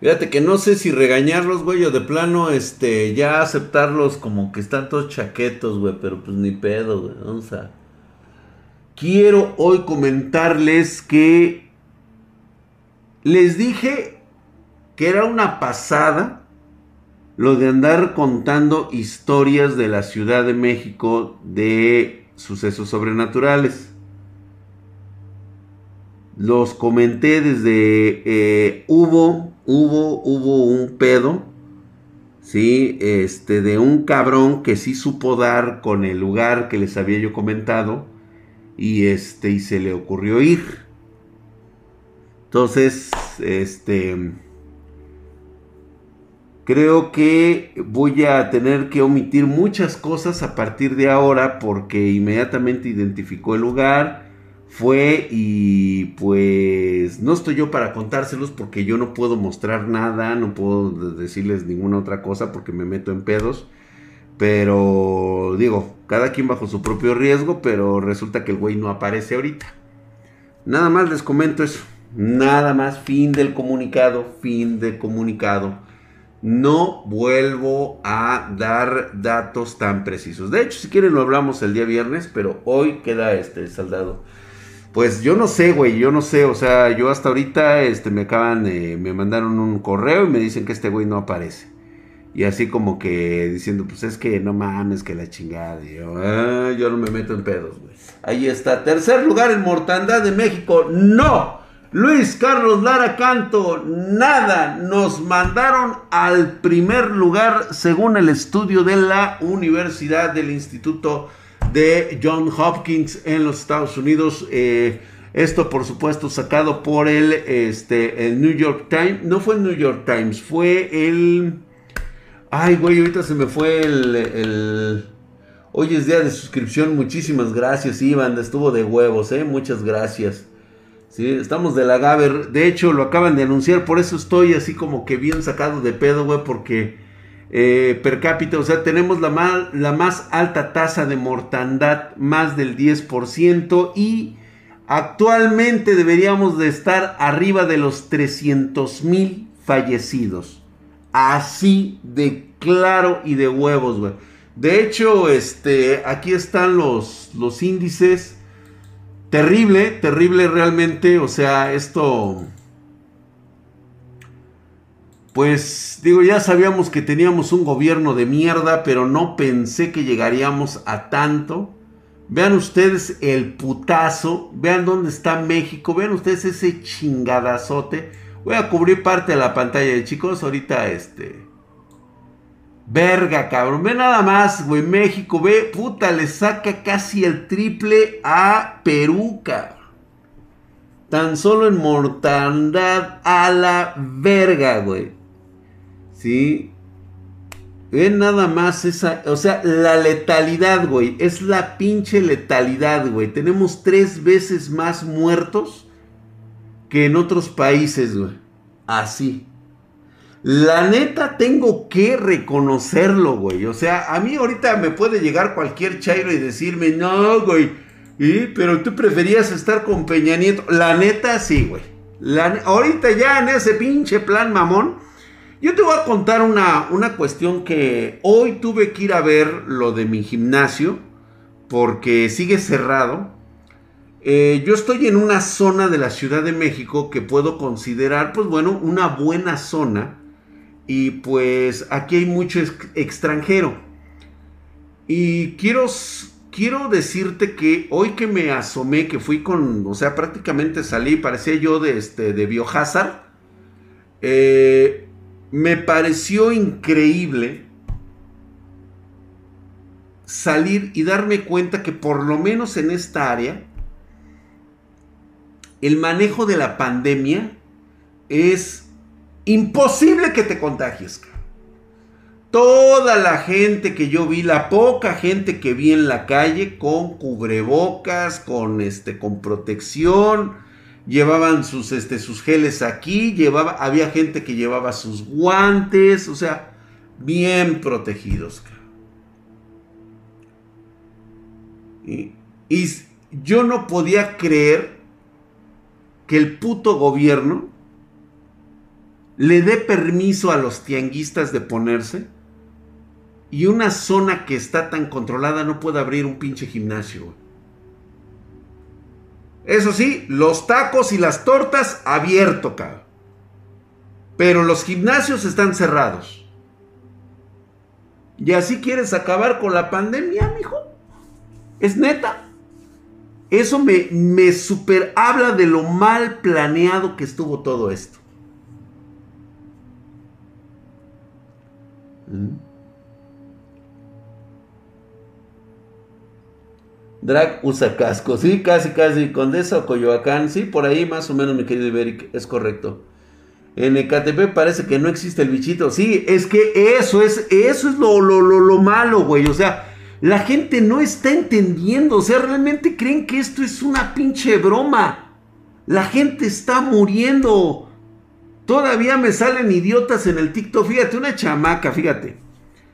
Fíjate que no sé si regañarlos, güey, o de plano, este, ya aceptarlos como que están todos chaquetos, güey, pero pues ni pedo, güey. Quiero hoy comentarles que les dije que era una pasada lo de andar contando historias de la Ciudad de México de sucesos sobrenaturales. Los comenté desde eh, hubo, hubo, hubo un pedo, sí, este, de un cabrón que sí supo dar con el lugar que les había yo comentado y este, y se le ocurrió ir. Entonces, este, Creo que voy a tener que omitir muchas cosas a partir de ahora porque inmediatamente identificó el lugar, fue y pues no estoy yo para contárselos porque yo no puedo mostrar nada, no puedo decirles ninguna otra cosa porque me meto en pedos. Pero digo, cada quien bajo su propio riesgo, pero resulta que el güey no aparece ahorita. Nada más les comento eso. Nada más, fin del comunicado, fin del comunicado no vuelvo a dar datos tan precisos. De hecho, si quieren lo hablamos el día viernes, pero hoy queda este saldado. Pues yo no sé, güey, yo no sé, o sea, yo hasta ahorita este me acaban me mandaron un correo y me dicen que este güey no aparece. Y así como que diciendo, pues es que no mames, que la chingada. yo, ah, yo no me meto en pedos, güey. Ahí está. Tercer lugar en mortandad de México. No. Luis Carlos Lara Canto, nada, nos mandaron al primer lugar según el estudio de la Universidad del Instituto de John Hopkins en los Estados Unidos. Eh, esto por supuesto sacado por el, este, el New York Times. No fue el New York Times, fue el... Ay, güey, ahorita se me fue el. Hoy es día de suscripción. Muchísimas gracias, Iván. Estuvo de huevos, ¿eh? Muchas gracias. Sí, estamos de la Gaber. De hecho, lo acaban de anunciar. Por eso estoy así como que bien sacado de pedo, güey. Porque eh, per cápita, o sea, tenemos la, la más alta tasa de mortandad, más del 10%. Y actualmente deberíamos de estar arriba de los 300 mil fallecidos. Así de claro y de huevos, güey. De hecho, este, aquí están los, los índices. Terrible, terrible realmente. O sea, esto... Pues digo, ya sabíamos que teníamos un gobierno de mierda, pero no pensé que llegaríamos a tanto. Vean ustedes el putazo, vean dónde está México, vean ustedes ese chingadazote. Voy a cubrir parte de la pantalla, chicos, ahorita este Verga, cabrón. Ve nada más, güey. México, ve, puta, le saca casi el triple a Perú, cabrón. Tan solo en mortandad a la verga, güey. ¿Sí? Ve nada más esa, o sea, la letalidad, güey. Es la pinche letalidad, güey. Tenemos tres veces más muertos que en otros países, güey. Así. La neta tengo que reconocerlo, güey. O sea, a mí ahorita me puede llegar cualquier chairo y decirme, no, güey. ¿y? Pero tú preferías estar con Peña Nieto. La neta sí, güey. ahorita ya en ese pinche plan mamón. Yo te voy a contar una, una cuestión que hoy tuve que ir a ver lo de mi gimnasio. Porque sigue cerrado. Eh, yo estoy en una zona de la Ciudad de México que puedo considerar, pues bueno, una buena zona y pues aquí hay mucho extranjero. Y quiero, quiero decirte que hoy que me asomé, que fui con, o sea, prácticamente salí, parecía yo de, este, de Biohazard, eh, me pareció increíble salir y darme cuenta que por lo menos en esta área, el manejo de la pandemia es Imposible que te contagies. Toda la gente que yo vi, la poca gente que vi en la calle con cubrebocas, con este con protección, llevaban sus este sus geles aquí, llevaba había gente que llevaba sus guantes, o sea, bien protegidos. y yo no podía creer que el puto gobierno le dé permiso a los tianguistas de ponerse y una zona que está tan controlada no puede abrir un pinche gimnasio. Eso sí, los tacos y las tortas abierto, cabrón. Pero los gimnasios están cerrados. ¿Y así quieres acabar con la pandemia, mijo? ¿Es neta? Eso me, me super habla de lo mal planeado que estuvo todo esto. ¿Mm? Drag usa casco, sí, casi, casi. Condesa o Coyoacán, sí, por ahí más o menos, mi querido Iberic, es correcto. En Ecatepec parece que no existe el bichito. Sí, es que eso es, eso es lo, lo, lo, lo malo, güey. O sea, la gente no está entendiendo. O sea, realmente creen que esto es una pinche broma. La gente está muriendo. Todavía me salen idiotas en el TikTok. Fíjate, una chamaca, fíjate.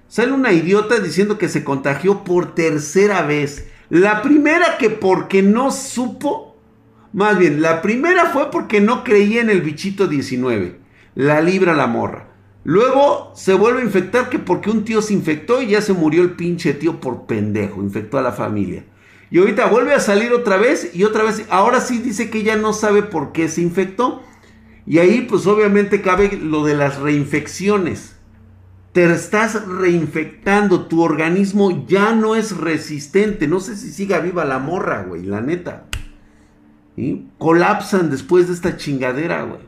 Sale una idiota diciendo que se contagió por tercera vez. La primera que porque no supo, más bien, la primera fue porque no creía en el bichito 19. La libra la morra. Luego se vuelve a infectar que porque un tío se infectó y ya se murió el pinche tío por pendejo, infectó a la familia. Y ahorita vuelve a salir otra vez y otra vez, ahora sí dice que ya no sabe por qué se infectó. Y ahí pues obviamente cabe lo de las reinfecciones te estás reinfectando, tu organismo ya no es resistente. No sé si siga viva la morra, güey, la neta. Colapsan después de esta chingadera, güey.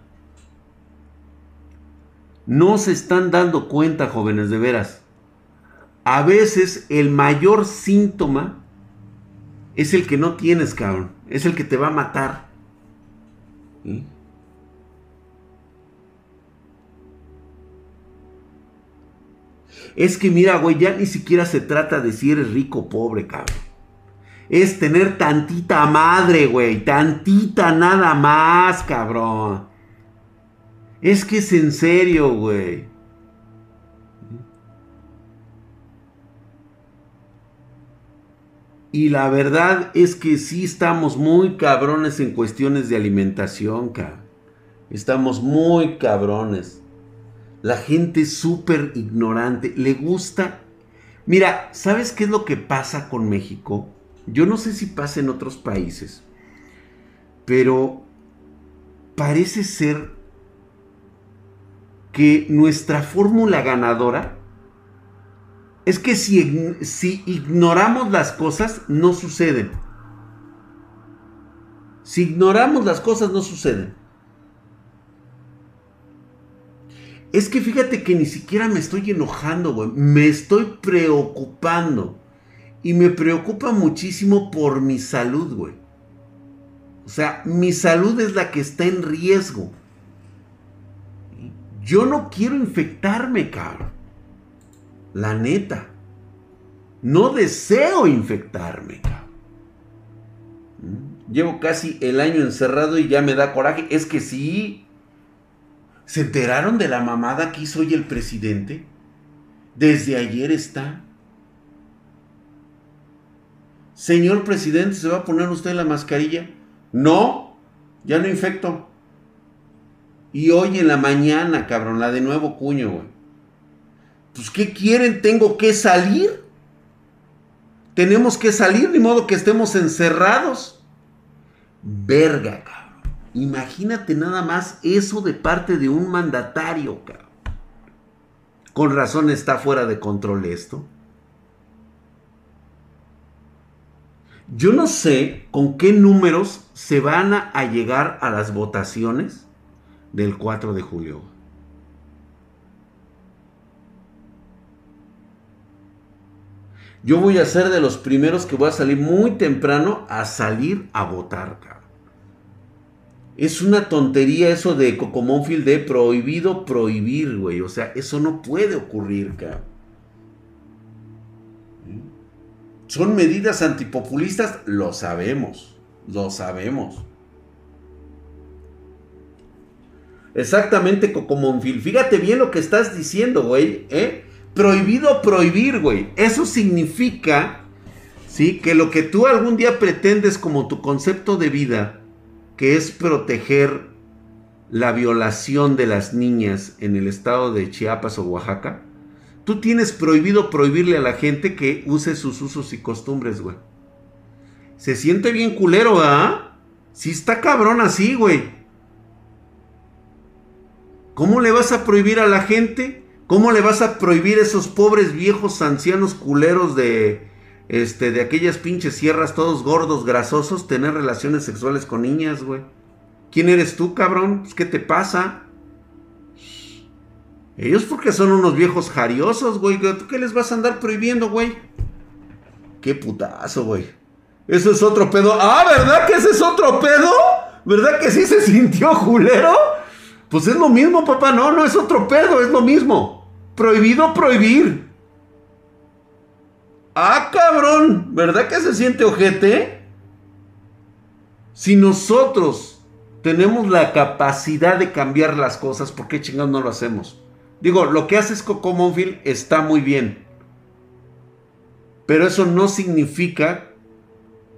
No se están dando cuenta, jóvenes, de veras. A veces el mayor síntoma es el que no tienes, cabrón. Es el que te va a matar. ¿Sí? Es que mira, güey, ya ni siquiera se trata de si eres rico o pobre, cabrón. Es tener tantita madre, güey. Tantita nada más, cabrón. Es que es en serio, güey. Y la verdad es que sí estamos muy cabrones en cuestiones de alimentación, cabrón. Estamos muy cabrones. La gente es súper ignorante. Le gusta. Mira, ¿sabes qué es lo que pasa con México? Yo no sé si pasa en otros países. Pero parece ser que nuestra fórmula ganadora es que si, si, ignoramos las cosas, no suceden. Si ignoramos las cosas, no suceden. Es que fíjate que ni siquiera me estoy enojando, güey. Me estoy preocupando. Y me preocupa muchísimo por mi salud, güey. O sea, mi salud es la que está en riesgo. Yo no quiero infectarme, cabrón. La neta. No deseo infectarme, cabrón. ¿Mm? Llevo casi el año encerrado y ya me da coraje. Es que sí, ¿Se enteraron de la mamada que hizo hoy el presidente? Desde ayer está. Señor presidente, ¿se va a poner usted la mascarilla? No, ya no infecto. Y hoy en la mañana, cabrón, la de nuevo cuño, güey. Pues, ¿qué quieren? ¿Tengo que salir? Tenemos que salir, ni modo que estemos encerrados. Verga, cabrón. Imagínate nada más eso de parte de un mandatario, cabrón. Con razón está fuera de control esto. Yo no sé con qué números se van a llegar a las votaciones del 4 de julio. Yo voy a ser de los primeros que voy a salir muy temprano a salir a votar, cabrón. Es una tontería eso de Cocomónfil de prohibido prohibir, güey. O sea, eso no puede ocurrir, cabrón. ¿Son medidas antipopulistas? Lo sabemos. Lo sabemos. Exactamente, Cocomónfil. Fíjate bien lo que estás diciendo, güey. ¿eh? Prohibido prohibir, güey. Eso significa, ¿sí? Que lo que tú algún día pretendes como tu concepto de vida que es proteger la violación de las niñas en el estado de Chiapas o Oaxaca, tú tienes prohibido prohibirle a la gente que use sus usos y costumbres, güey. Se siente bien culero, ¿ah? Sí está cabrón así, güey. ¿Cómo le vas a prohibir a la gente? ¿Cómo le vas a prohibir a esos pobres viejos ancianos culeros de este de aquellas pinches sierras todos gordos, grasosos tener relaciones sexuales con niñas, güey? ¿Quién eres tú, cabrón? Pues, ¿Qué te pasa? Ellos porque son unos viejos jariosos, güey. ¿Tú qué les vas a andar prohibiendo, güey? Qué putazo, güey. Eso es otro pedo. Ah, ¿verdad que ese es otro pedo? ¿Verdad que sí se sintió julero? Pues es lo mismo, papá. No, no es otro pedo, es lo mismo. Prohibido prohibir. Ah, cabrón. ¿Verdad que se siente ojete? Si nosotros tenemos la capacidad de cambiar las cosas, ¿por qué chingados no lo hacemos? Digo, lo que haces Coco Monfil está muy bien. Pero eso no significa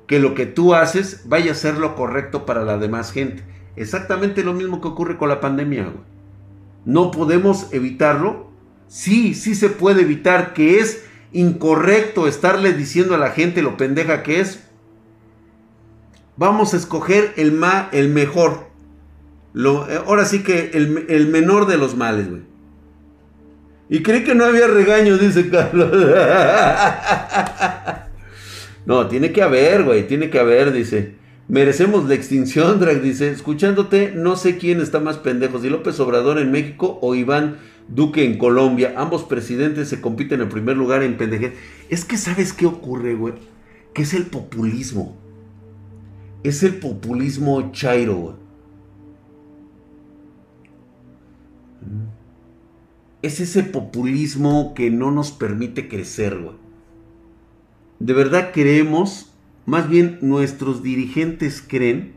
que lo que tú haces vaya a ser lo correcto para la demás gente. Exactamente lo mismo que ocurre con la pandemia. No podemos evitarlo. Sí, sí se puede evitar que es incorrecto estarle diciendo a la gente lo pendeja que es. Vamos a escoger el, ma, el mejor. Lo, eh, ahora sí que el, el menor de los males, güey. Y creí que no había regaño, dice Carlos. no, tiene que haber, güey, tiene que haber, dice. Merecemos la extinción, Drag dice. Escuchándote, no sé quién está más pendejo, si López Obrador en México o Iván Duque en Colombia. Ambos presidentes se compiten en primer lugar en pendejez. Es que sabes qué ocurre, güey. Que es el populismo. Es el populismo chairo, güey. Es ese populismo que no nos permite crecer, güey. De verdad creemos más bien nuestros dirigentes creen,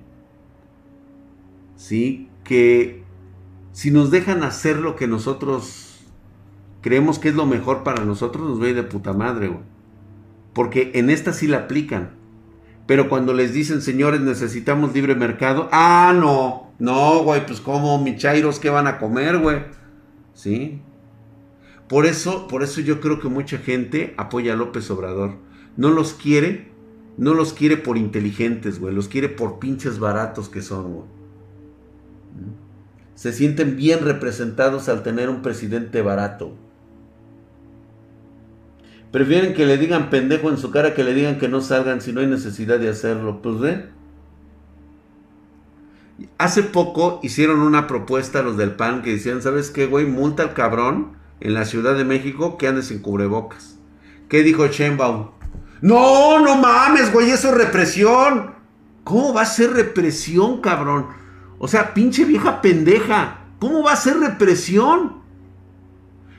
¿sí? Que si nos dejan hacer lo que nosotros creemos que es lo mejor para nosotros, nos ir de puta madre, güey. Porque en esta sí la aplican. Pero cuando les dicen, señores, necesitamos libre mercado, ah, no, no, güey, pues como, michairos, ¿qué van a comer, güey? ¿Sí? Por eso, por eso yo creo que mucha gente apoya a López Obrador. No los quiere no los quiere por inteligentes, güey. Los quiere por pinches baratos que son, güey. Se sienten bien representados al tener un presidente barato. Prefieren que le digan pendejo en su cara que le digan que no salgan si no hay necesidad de hacerlo. Pues ve. Hace poco hicieron una propuesta los del PAN que decían, ¿sabes qué, güey? Multa al cabrón en la Ciudad de México que ande sin cubrebocas. ¿Qué dijo Sheinbaum? No, no mames, güey, eso es represión. ¿Cómo va a ser represión, cabrón? O sea, pinche vieja pendeja. ¿Cómo va a ser represión?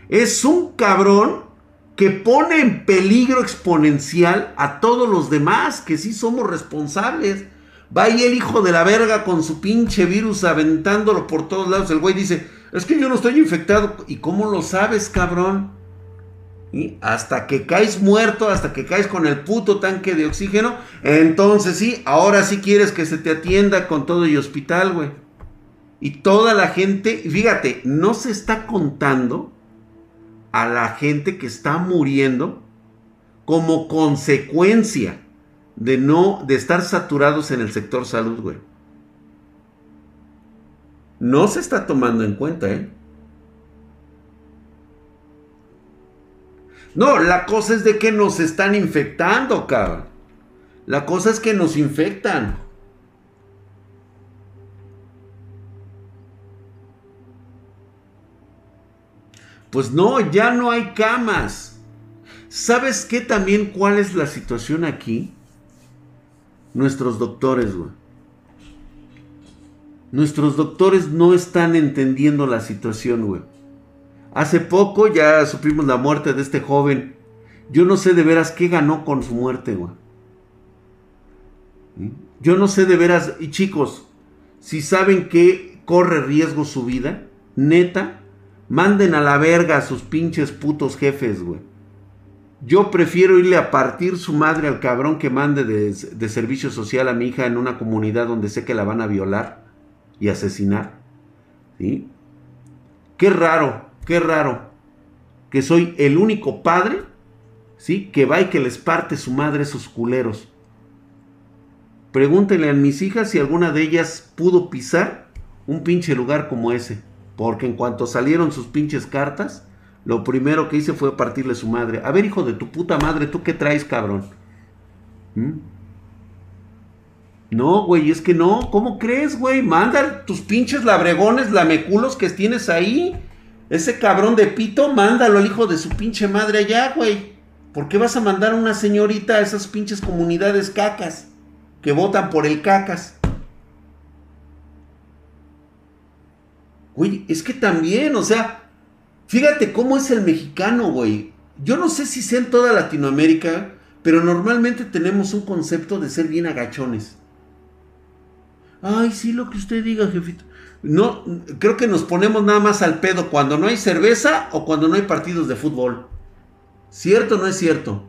Es un cabrón que pone en peligro exponencial a todos los demás, que sí somos responsables. Va ahí el hijo de la verga con su pinche virus aventándolo por todos lados. El güey dice, es que yo no estoy infectado. ¿Y cómo lo sabes, cabrón? Hasta que caes muerto, hasta que caes con el puto tanque de oxígeno, entonces sí, ahora sí quieres que se te atienda con todo y hospital, güey. Y toda la gente, fíjate, no se está contando a la gente que está muriendo como consecuencia de no de estar saturados en el sector salud, güey. No se está tomando en cuenta, ¿eh? No, la cosa es de que nos están infectando, cabrón. La cosa es que nos infectan. Pues no, ya no hay camas. ¿Sabes qué también cuál es la situación aquí? Nuestros doctores, güey. Nuestros doctores no están entendiendo la situación, güey. Hace poco ya supimos la muerte de este joven. Yo no sé de veras qué ganó con su muerte, güey. Yo no sé de veras, y chicos, si saben que corre riesgo su vida, neta, manden a la verga a sus pinches putos jefes, güey. Yo prefiero irle a partir su madre al cabrón que mande de, de servicio social a mi hija en una comunidad donde sé que la van a violar y asesinar ¿Sí? Qué raro, qué raro que soy el único padre, ¿sí? Que va y que les parte su madre esos culeros. Pregúntenle a mis hijas si alguna de ellas pudo pisar un pinche lugar como ese. Porque en cuanto salieron sus pinches cartas, lo primero que hice fue partirle su madre. A ver, hijo de tu puta madre, ¿tú qué traes, cabrón? ¿Mm? No, güey, es que no. ¿Cómo crees, güey? Manda tus pinches labregones, lameculos que tienes ahí. Ese cabrón de pito, mándalo al hijo de su pinche madre allá, güey. ¿Por qué vas a mandar a una señorita a esas pinches comunidades cacas? Que votan por el cacas. Güey, es que también, o sea, fíjate cómo es el mexicano, güey. Yo no sé si sea en toda Latinoamérica, pero normalmente tenemos un concepto de ser bien agachones. Ay, sí, lo que usted diga, jefito. No, creo que nos ponemos nada más al pedo cuando no hay cerveza o cuando no hay partidos de fútbol. ¿Cierto o no es cierto?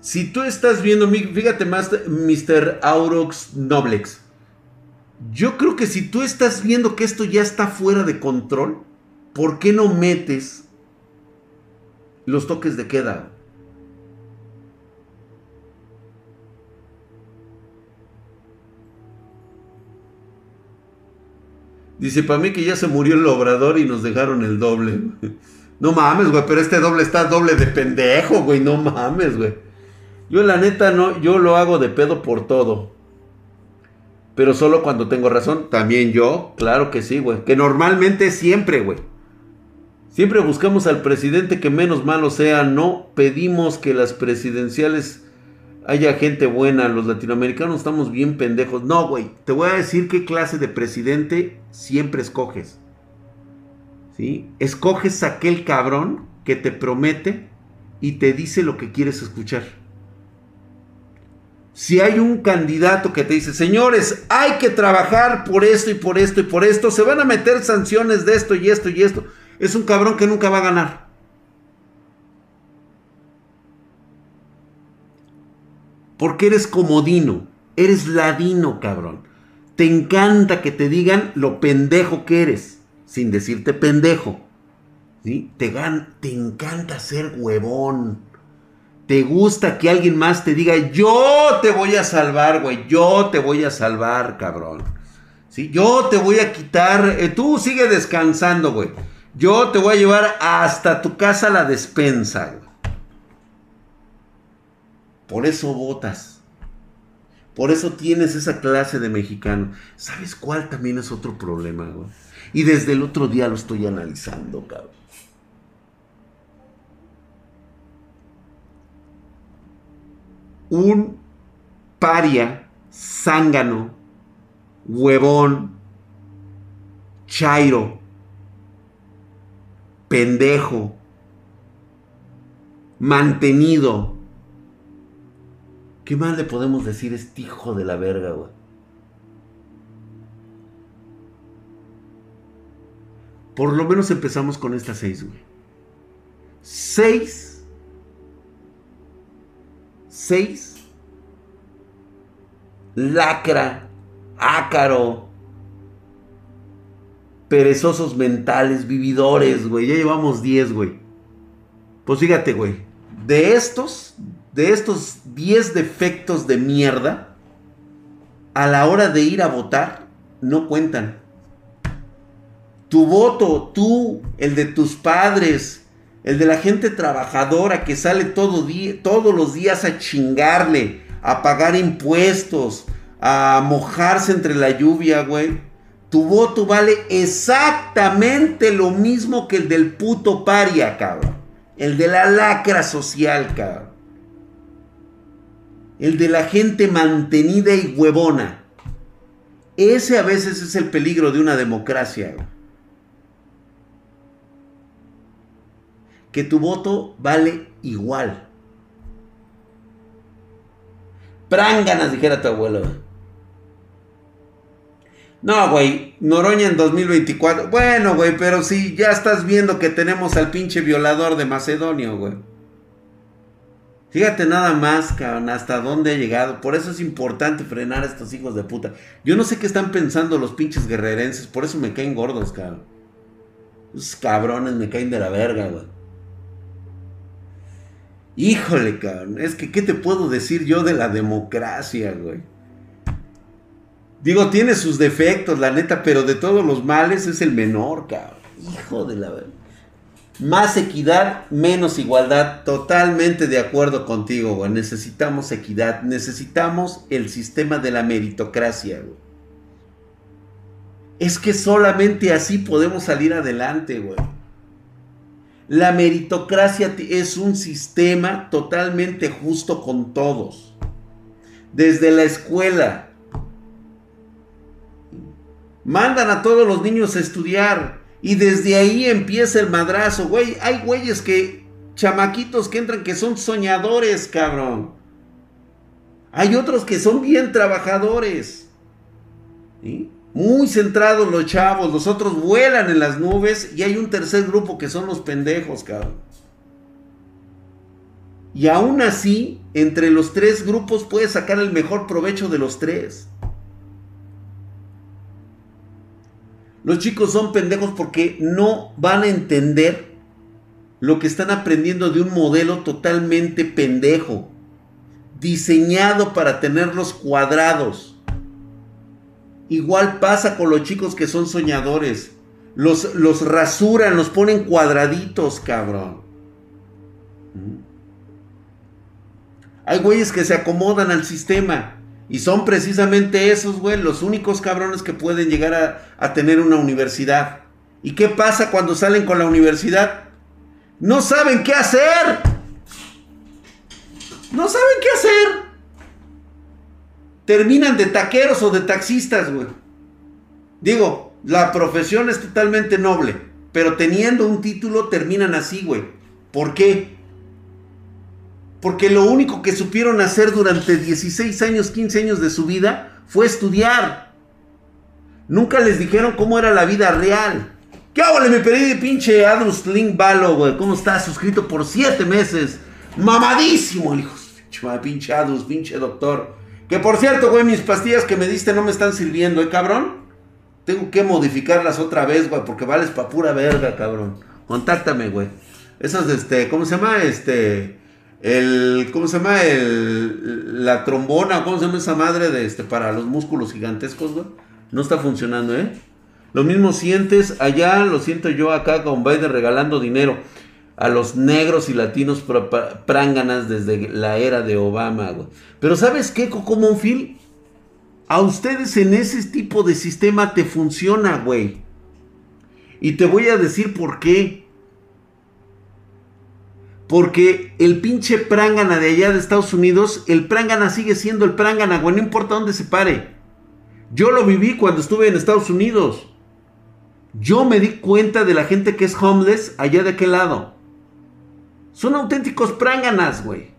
Si tú estás viendo, fíjate más, Mr. Aurox Noblex. Yo creo que si tú estás viendo que esto ya está fuera de control, ¿por qué no metes los toques de queda. Dice, para mí que ya se murió el obrador y nos dejaron el doble. No mames, güey, pero este doble está doble de pendejo, güey, no mames, güey. Yo la neta no, yo lo hago de pedo por todo. Pero solo cuando tengo razón. También yo, claro que sí, güey. Que normalmente siempre, güey. Siempre buscamos al presidente que menos malo sea, no pedimos que las presidenciales haya gente buena, los latinoamericanos estamos bien pendejos. No, güey, te voy a decir qué clase de presidente siempre escoges. ¿Sí? Escoges aquel cabrón que te promete y te dice lo que quieres escuchar. Si hay un candidato que te dice, señores, hay que trabajar por esto y por esto y por esto, se van a meter sanciones de esto y esto y esto es un cabrón que nunca va a ganar. Porque eres comodino, eres ladino, cabrón. Te encanta que te digan lo pendejo que eres, sin decirte pendejo. ¿Sí? Te, te encanta ser huevón. Te gusta que alguien más te diga, yo te voy a salvar, güey, yo te voy a salvar, cabrón. ¿Sí? Yo te voy a quitar, eh, tú sigue descansando, güey. Yo te voy a llevar hasta tu casa la despensa. Por eso votas. Por eso tienes esa clase de mexicano. ¿Sabes cuál también es otro problema, güey? Y desde el otro día lo estoy analizando, cabrón. Un paria, zángano, huevón, chairo, pendejo, mantenido. ¿Qué más le podemos decir este hijo de la verga, güey? Por lo menos empezamos con estas seis, güey. Seis. Seis. Lacra. Ácaro perezosos mentales, vividores, güey. Ya llevamos 10, güey. Pues fíjate, güey. De estos, de estos 10 defectos de mierda, a la hora de ir a votar, no cuentan. Tu voto, tú, el de tus padres, el de la gente trabajadora que sale todo todos los días a chingarle, a pagar impuestos, a mojarse entre la lluvia, güey tu voto vale exactamente lo mismo que el del puto paria, cabrón. El de la lacra social, cabrón. El de la gente mantenida y huevona. Ese a veces es el peligro de una democracia. Que tu voto vale igual. Pránganas, dijera tu abuelo. No, güey, Noroña en 2024. Bueno, güey, pero sí, ya estás viendo que tenemos al pinche violador de Macedonio, güey. Fíjate nada más, cabrón, hasta dónde ha llegado. Por eso es importante frenar a estos hijos de puta. Yo no sé qué están pensando los pinches guerrerenses, por eso me caen gordos, cabrón. Esos cabrones me caen de la verga, güey. Híjole, cabrón. Es que, ¿qué te puedo decir yo de la democracia, güey? Digo, tiene sus defectos, la neta, pero de todos los males es el menor, cabrón. Hijo de la verga. Más equidad, menos igualdad. Totalmente de acuerdo contigo, güey. Necesitamos equidad. Necesitamos el sistema de la meritocracia, güey. Es que solamente así podemos salir adelante, güey. La meritocracia es un sistema totalmente justo con todos. Desde la escuela. Mandan a todos los niños a estudiar y desde ahí empieza el madrazo, güey. Hay güeyes que, chamaquitos que entran que son soñadores, cabrón. Hay otros que son bien trabajadores. Muy centrados los chavos, los otros vuelan en las nubes y hay un tercer grupo que son los pendejos, cabrón. Y aún así, entre los tres grupos puedes sacar el mejor provecho de los tres. Los chicos son pendejos porque no van a entender lo que están aprendiendo de un modelo totalmente pendejo, diseñado para tenerlos cuadrados. Igual pasa con los chicos que son soñadores. Los, los rasuran, los ponen cuadraditos, cabrón. ¿Mm? Hay güeyes que se acomodan al sistema. Y son precisamente esos, güey, los únicos cabrones que pueden llegar a, tener una universidad. ¿Y qué pasa cuando salen con la universidad? No saben qué hacer. No saben qué hacer. Terminan de taqueros o de taxistas, güey. Digo, la profesión es totalmente noble, pero teniendo un título terminan así, güey. ¿Por qué? Porque lo único que supieron hacer durante 16 años, 15 años de su vida fue estudiar. Nunca les dijeron cómo era la vida real. ¿Qué hago? Me pedí de pinche Adrus Link Balo, güey. ¿Cómo está? Suscrito por 7 meses. Mamadísimo el hijo. Pinche Adrus, pinche doctor. Que por cierto, güey, mis pastillas que me diste no me están sirviendo, ¿eh, cabrón? Tengo que modificarlas otra vez, güey, porque vales pa' pura verga, cabrón. Contáctame, güey. Esas, este, ¿cómo se llama? Este el, ¿cómo se llama? El, la trombona, ¿cómo se llama esa madre de este, para los músculos gigantescos, güey? No está funcionando, ¿eh? Lo mismo sientes allá, lo siento yo acá con Biden regalando dinero a los negros y latinos pránganas desde la era de Obama, güey. Pero ¿sabes qué, Coco Monfil? A ustedes en ese tipo de sistema te funciona, güey. Y te voy a decir por qué. Porque el pinche prangana de allá de Estados Unidos, el prangana sigue siendo el prangana, güey, no importa dónde se pare. Yo lo viví cuando estuve en Estados Unidos. Yo me di cuenta de la gente que es homeless allá de aquel lado. Son auténticos pránganas, güey.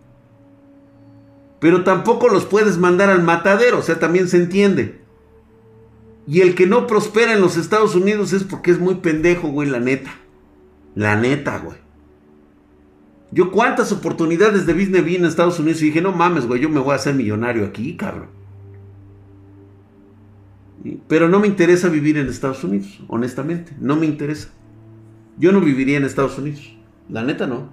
Pero tampoco los puedes mandar al matadero, o sea, también se entiende. Y el que no prospera en los Estados Unidos es porque es muy pendejo, güey, la neta. La neta, güey. Yo cuántas oportunidades de business vi en Estados Unidos y dije, no mames, güey, yo me voy a hacer millonario aquí, cabrón. Pero no me interesa vivir en Estados Unidos, honestamente, no me interesa. Yo no viviría en Estados Unidos, la neta no.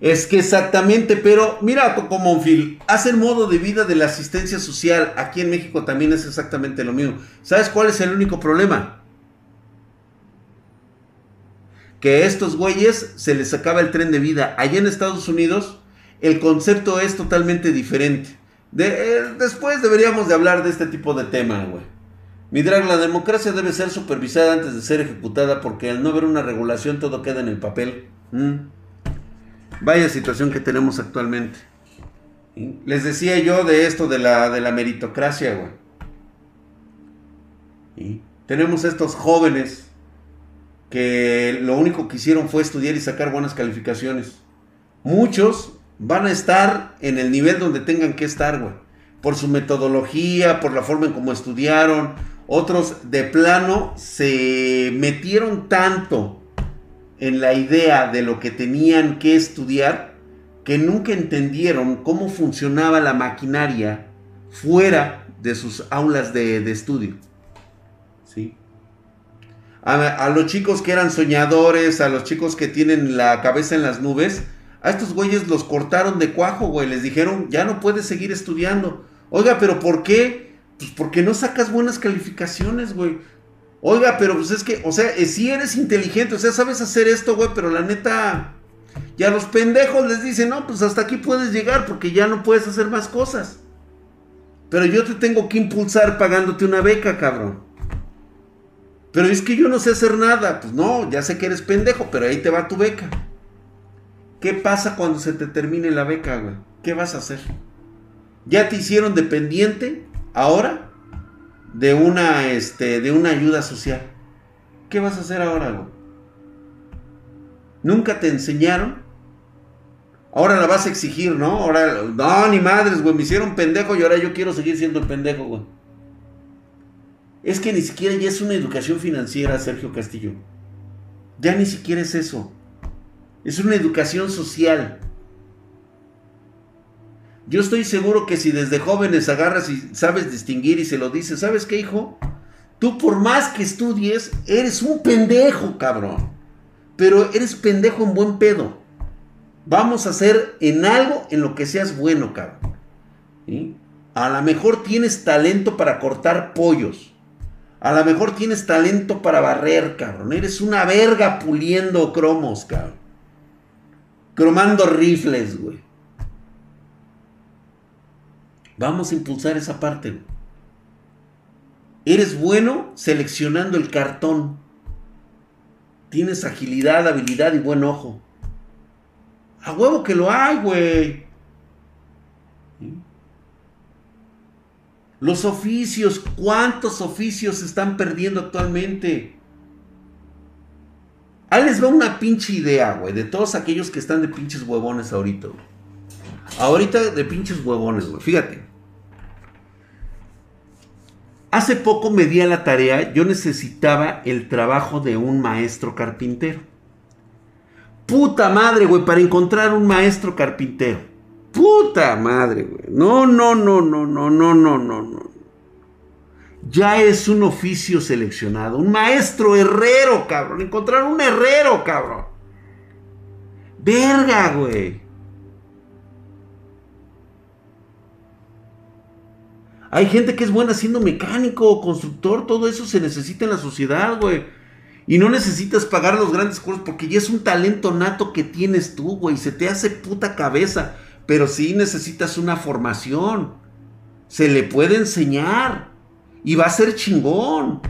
Es que exactamente, pero mira, como Monfil, hace el modo de vida de la asistencia social aquí en México también es exactamente lo mismo. ¿Sabes cuál es el único problema? Que a estos güeyes se les acaba el tren de vida. Allá en Estados Unidos el concepto es totalmente diferente. Eh, después deberíamos de hablar de este tipo de tema, güey. Mi drag, la democracia debe ser supervisada antes de ser ejecutada porque al no haber una regulación todo queda en el papel. Mm. Vaya situación que tenemos actualmente. Les decía yo de esto de la, de la meritocracia, güey. Tenemos estos jóvenes que lo único que hicieron fue estudiar y sacar buenas calificaciones. Muchos van a estar en el nivel donde tengan que estar, güey. Por su metodología, por la forma en cómo estudiaron. Otros de plano se metieron tanto en la idea de lo que tenían que estudiar que nunca entendieron cómo funcionaba la maquinaria fuera de sus aulas de, estudio. A, los chicos que eran soñadores, a los chicos que tienen la cabeza en las nubes, a estos güeyes los cortaron de cuajo, güey. Les dijeron, ya no puedes seguir estudiando. Oiga, pero ¿por qué? Pues porque no sacas buenas calificaciones, güey. Oiga, pero pues es que, o sea, eh, si eres inteligente, o sea, sabes hacer esto, güey, pero la neta, y a los pendejos les dicen, no, pues hasta aquí puedes llegar porque ya no puedes hacer más cosas. Pero yo te tengo que impulsar pagándote una beca, cabrón. Pero es que yo no sé hacer nada. Pues no, ya sé que eres pendejo, pero ahí te va tu beca. ¿Qué pasa cuando se te termine la beca, güey? ¿Qué vas a hacer? ¿Ya te hicieron dependiente ahora de una, este, de una ayuda social? ¿Qué vas a hacer ahora, güey? ¿Nunca te enseñaron Ahora la vas a exigir, ¿no? Ahora, no, ni madres, güey, me hicieron pendejo y ahora yo quiero seguir siendo el pendejo, güey. Es que ni siquiera ya es una educación financiera, Sergio Castillo. Ya ni siquiera es eso. Es una educación social. Yo estoy seguro que si desde jóvenes agarras y sabes distinguir y se lo dices, ¿sabes qué, hijo? Tú por más que estudies, eres un pendejo, cabrón. Pero eres pendejo en buen pedo. Vamos a hacer en algo en lo que seas bueno, cabrón. A lo mejor tienes talento para cortar pollos. A lo mejor tienes talento para barrer, cabrón. Eres una verga puliendo cromos, cabrón. Cromando rifles, güey. Vamos a impulsar esa parte. Eres bueno seleccionando el cartón. Tienes agilidad, habilidad y buen ojo. A huevo que lo hay, güey. Los oficios, ¿cuántos oficios se están perdiendo actualmente? Ahí les va una pinche idea, güey, de todos aquellos que están de pinches huevones ahorita. Ahorita de pinches huevones, güey. Fíjate. Hace poco me di a la tarea, yo necesitaba el trabajo de un maestro carpintero. Puta madre, güey, para encontrar un maestro carpintero. Puta madre, güey. No, no, no, no, no, no, no, no, no. Ya es un oficio seleccionado. Un maestro herrero, cabrón. Encontrar un herrero, cabrón. Verga, güey. Hay gente que es buena siendo mecánico, constructor, todo eso se necesita en la sociedad, güey. Y no necesitas pagar los grandes cursos porque ya es un talento nato que tienes tú, güey. Se te hace puta cabeza. Pero sí necesitas una formación. Se le puede enseñar. Y va a ser chingón.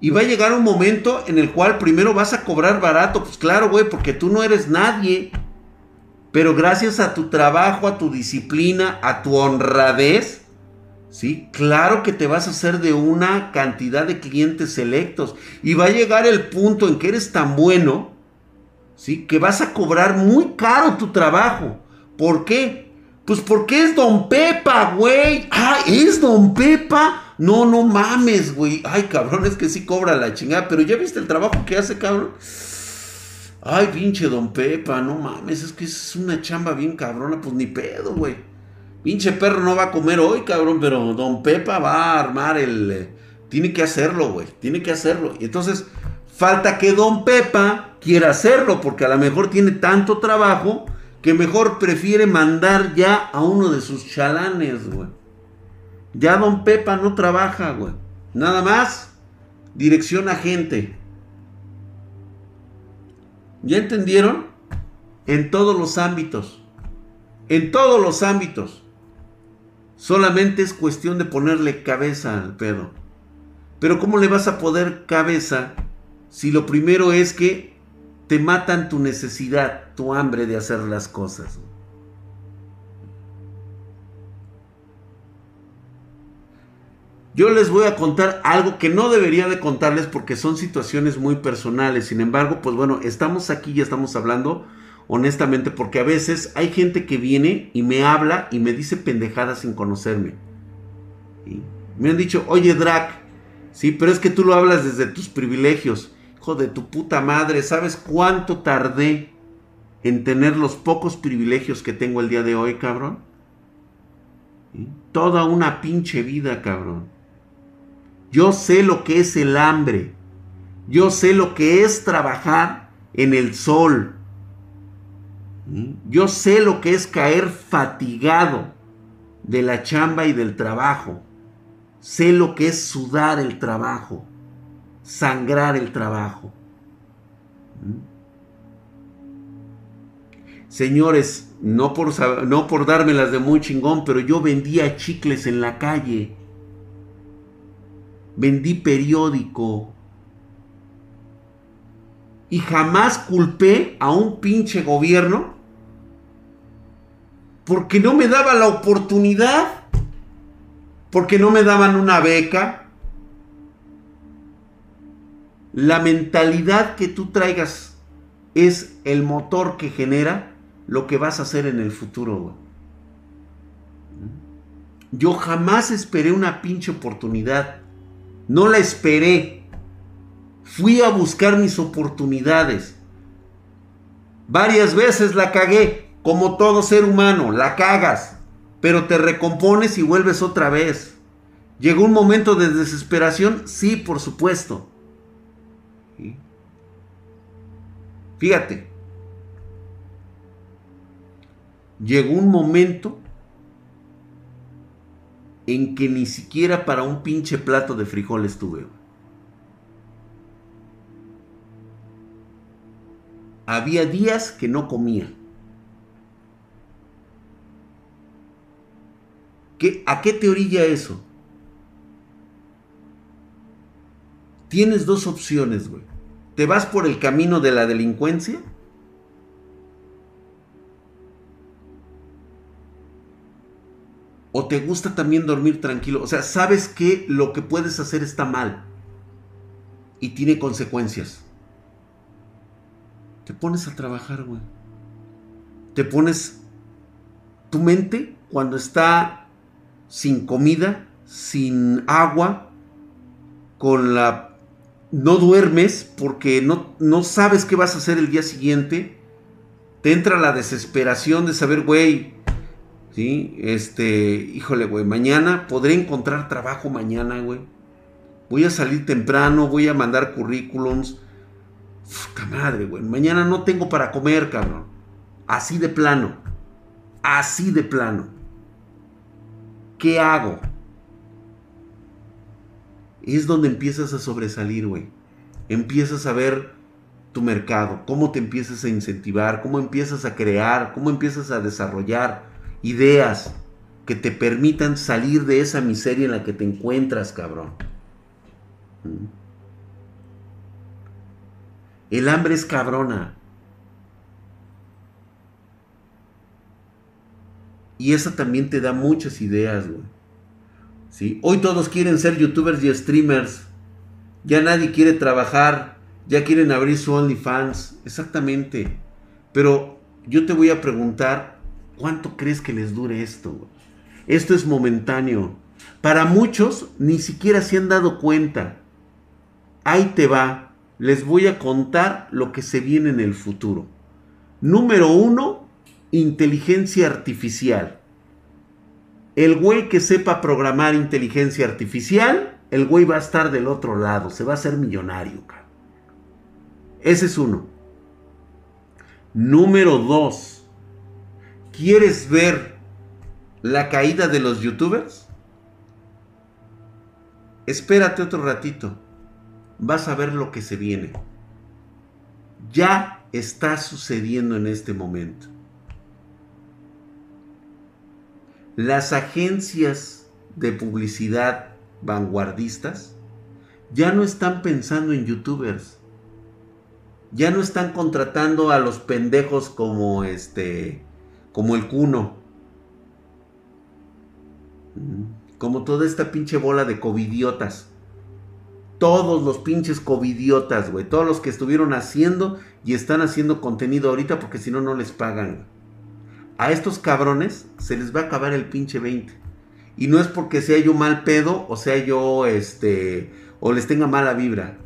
Y va a llegar un momento en el cual primero vas a cobrar barato. Pues claro, güey, porque tú no eres nadie. Pero gracias a tu trabajo, a tu disciplina, a tu honradez, ¿sí? Claro que te vas a hacer de una cantidad de clientes selectos y va a llegar el punto en que eres tan bueno, ¿sí? Que vas a cobrar muy caro tu trabajo. ¿Por qué? Pues porque es Don Pepa, güey. Ah, es Don Pepa. No, no mames, güey. Ay, cabrón, es que sí cobra la chingada. Pero ya viste el trabajo que hace, cabrón. Ay, pinche Don Pepa, no mames. Es que es una chamba bien cabrona. Pues ni pedo, güey. Pinche perro no va a comer hoy, cabrón, pero Don Pepa va a armar el... Eh, tiene que hacerlo, güey. Tiene que hacerlo. Y entonces, falta que Don Pepa quiera hacerlo, porque a lo mejor tiene tanto trabajo que mejor prefiere mandar ya a uno de sus chalanes, güey. Ya Don Pepa no trabaja, güey. Nada más, dirección a gente. ¿Ya entendieron? En todos los ámbitos. En todos los ámbitos. Solamente es cuestión de ponerle cabeza al pedo. Pero ¿cómo le vas a poder cabeza si lo primero es que te matan tu necesidad, tu hambre de hacer las cosas? Yo les voy a contar algo que no debería de contarles porque son situaciones muy personales. Sin embargo, pues bueno, estamos aquí y estamos hablando honestamente, porque a veces hay gente que viene y me habla y me dice pendejadas sin conocerme. Me han dicho, oye Drac, sí, pero es que tú lo hablas desde tus privilegios. De tu puta madre, ¿sabes cuánto tardé en tener los pocos privilegios que tengo el día de hoy, cabrón? Toda una pinche vida, cabrón. Yo sé lo que es el hambre. Yo sé lo que es trabajar en el sol. Yo sé lo que es caer fatigado de la chamba y del trabajo. Sé lo que es sudar el trabajo, sangrar el trabajo. Señores, no por, no por dármelas de muy chingón, pero yo vendía chicles en la calle. Vendí periódico. Y jamás culpé a un pinche gobierno porque no me daba la oportunidad, porque no me daban una beca. La mentalidad que tú traigas es el motor que genera lo que vas a hacer en el futuro. Yo jamás esperé una pinche oportunidad. No la esperé. Fui a buscar mis oportunidades. Varias veces la cagué. Como todo ser humano, la cagas, pero te recompones y vuelves otra vez. ¿Llegó un momento de desesperación? Sí, por supuesto. Fíjate. Llegó un momento en que ni siquiera para un pinche plato de frijoles tuve. Había días que no comía. ¿A qué te orilla eso? Tienes dos opciones, güey. ¿Te vas por el camino de la delincuencia? ¿O te gusta también dormir tranquilo? O sea, sabes que lo que puedes hacer está mal y tiene consecuencias. Te pones a trabajar, güey. Te pones tu mente cuando está sin comida, sin agua, con la... No duermes porque no, no sabes qué vas a hacer el día siguiente. Te entra la desesperación de saber, güey, ¿sí? Este, híjole, güey, mañana podré encontrar trabajo mañana, güey. Voy a salir temprano, voy a mandar currículums. Puta madre, güey. Mañana no tengo para comer, cabrón. Así de plano. Así de plano. ¿Qué hago? Es donde empiezas a sobresalir, güey. Empiezas a ver tu mercado, cómo te empiezas a incentivar, cómo empiezas a crear, cómo empiezas a desarrollar ideas que te permitan salir de esa miseria en la que te encuentras, cabrón. ¿Mm? El hambre es cabrona. Y esa también te da muchas ideas, güey. Hoy todos quieren ser youtubers y streamers. Ya nadie quiere trabajar. Ya quieren abrir su OnlyFans. Exactamente. Pero yo te voy a preguntar, ¿cuánto crees que les dure esto? Esto es momentáneo. Para muchos ni siquiera se han dado cuenta. Ahí te va. Les voy a contar lo que se viene en el futuro. Número uno, inteligencia artificial. El güey que sepa programar inteligencia artificial, el güey va a estar del otro lado, se va a hacer millonario. Ese es uno. Número dos. ¿Quieres ver la caída de los youtubers? Espérate otro ratito. Vas a ver lo que se viene. Ya está sucediendo en este momento. Las agencias de publicidad vanguardistas ya no están pensando en youtubers. Ya no están contratando a los pendejos como este como el Cuno. Mm, como toda esta pinche bola de covidiotas. Todos los pinches covidiotas, güey. Todos los que estuvieron haciendo y están haciendo contenido ahorita porque si no, no les pagan a estos cabrones se les va a acabar el pinche 20. Y no es porque sea yo mal pedo o sea yo, este, o les tenga mala vibra.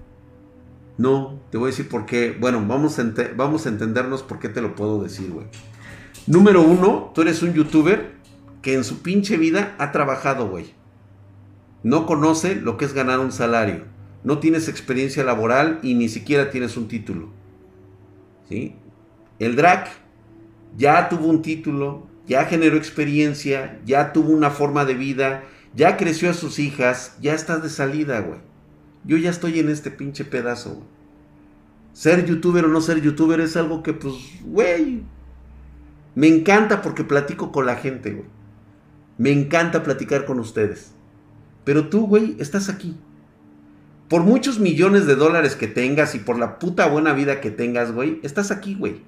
No, te voy a decir por qué. Bueno, vamos a, vamos a entendernos por qué te lo puedo decir, güey. Número uno, tú eres un youtuber que en su pinche vida ha trabajado, güey. No conoce lo que es ganar un salario. No tienes experiencia laboral y ni siquiera tienes un título. ¿Sí? El drag ya tuvo un título, ya generó experiencia, ya tuvo una forma de vida, ya creció a sus hijas, ya estás de salida, güey. Yo ya estoy en este pinche pedazo, güey. Ser youtuber o no ser youtuber es algo que, pues, güey, me encanta porque platico con la gente, güey. Me encanta platicar con ustedes. Pero tú, güey, estás aquí. Por muchos millones de dólares que tengas y por la puta buena vida que tengas, güey, estás aquí, güey.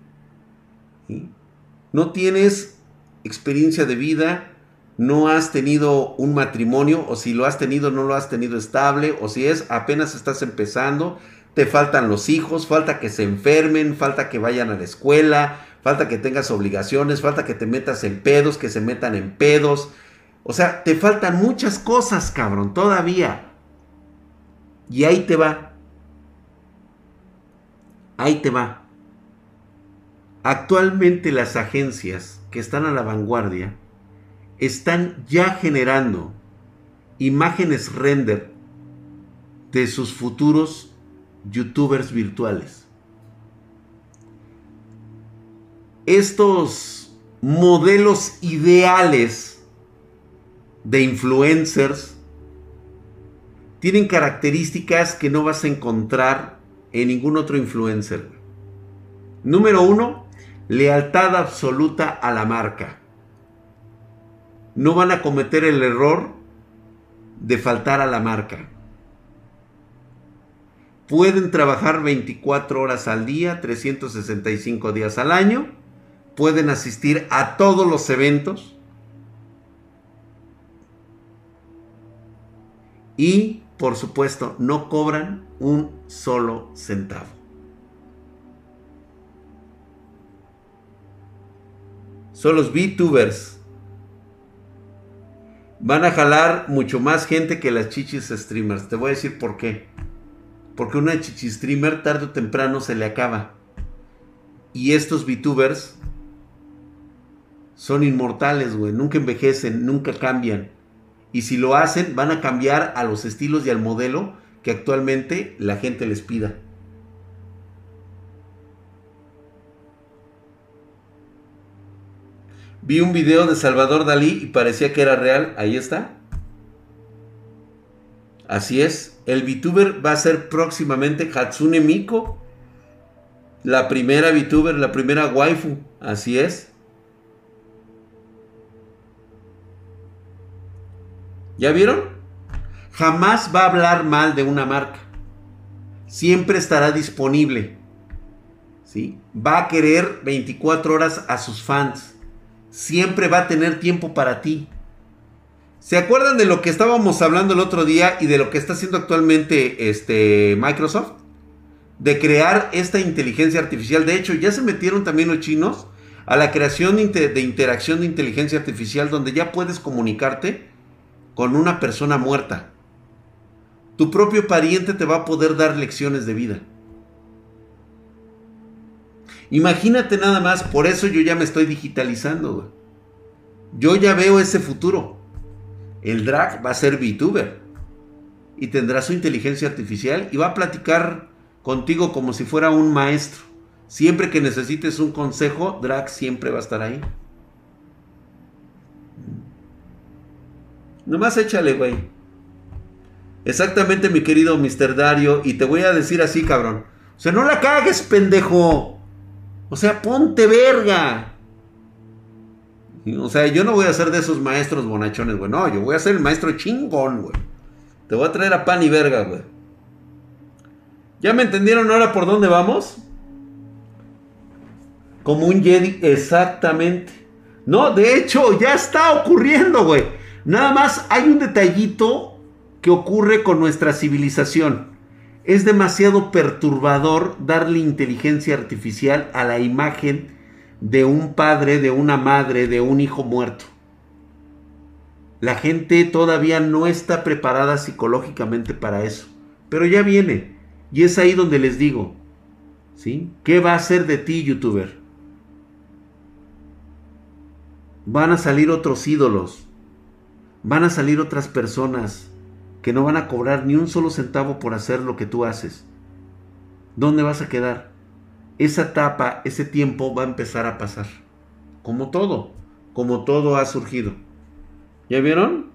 No tienes experiencia de vida, no has tenido un matrimonio, o si lo has tenido, no lo has tenido estable, o si es apenas estás empezando, te faltan los hijos, falta que se enfermen, falta que vayan a la escuela, falta que tengas obligaciones, falta que te metas en pedos, que se metan en pedos. O sea, te faltan muchas cosas, cabrón, todavía. Y ahí te va. Ahí te va. Actualmente las agencias que están a la vanguardia están ya generando imágenes render de sus futuros youtubers virtuales. Estos modelos ideales de influencers tienen características que no vas a encontrar en ningún otro influencer. Número uno, lealtad absoluta a la marca. No van a cometer el error de faltar a la marca. Pueden trabajar 24 horas al día, 365 días al año. Pueden asistir a todos los eventos. Y por supuesto, no cobran un solo centavo. Son los VTubers. Van a jalar mucho más gente que las chichis streamers. Te voy a decir por qué. Porque una chichi streamer tarde o temprano se le acaba. Y estos VTubers son inmortales, güey. Nunca envejecen, nunca cambian. Y si lo hacen, van a cambiar a los estilos y al modelo que actualmente la gente les pida. Vi un video de Salvador Dalí y parecía que era real. Ahí está. Así es. El VTuber va a ser próximamente Hatsune Miko. La primera VTuber, la primera waifu. Así es. ¿Ya vieron? Jamás va a hablar mal de una marca. Siempre estará disponible. ¿Sí? Va a querer 24 horas a sus fans. Siempre va a tener tiempo para ti. ¿Se acuerdan de lo que estábamos hablando el otro día y de lo que está haciendo actualmente este Microsoft? De crear esta inteligencia artificial. De hecho, ya se metieron también los chinos a la creación de interacción de inteligencia artificial donde ya puedes comunicarte con una persona muerta. Tu propio pariente te va a poder dar lecciones de vida. Imagínate nada más, por eso yo ya me estoy digitalizando. Yo ya veo ese futuro. El drag va a ser VTuber y tendrá su inteligencia artificial y va a platicar contigo como si fuera un maestro. Siempre que necesites un consejo, drag siempre va a estar ahí. Nomás échale, güey. Exactamente, mi querido Mr. Dario. Y te voy a decir así, cabrón. O sea, no la cagues, pendejo. O sea, ponte verga. O sea, yo no voy a ser de esos maestros bonachones, güey. No, yo voy a ser el maestro chingón, güey. Te voy a traer a pan y verga, güey. ¿Ya me entendieron ahora por dónde vamos? Como un Jedi, exactamente. No, de hecho, ya está ocurriendo, güey. Nada más hay un detallito que ocurre con nuestra civilización. Es demasiado perturbador darle inteligencia artificial a la imagen de un padre, de una madre, de un hijo muerto. La gente todavía no está preparada psicológicamente para eso. Pero ya viene. Y es ahí donde les digo, ¿sí? ¿Qué va a hacer de ti, youtuber? Van a salir otros ídolos, van a salir otras personas que no van a cobrar ni un solo centavo por hacer lo que tú haces. ¿Dónde vas a quedar? Esa etapa, ese tiempo va a empezar a pasar. Como todo, como todo ha surgido. ¿Ya vieron?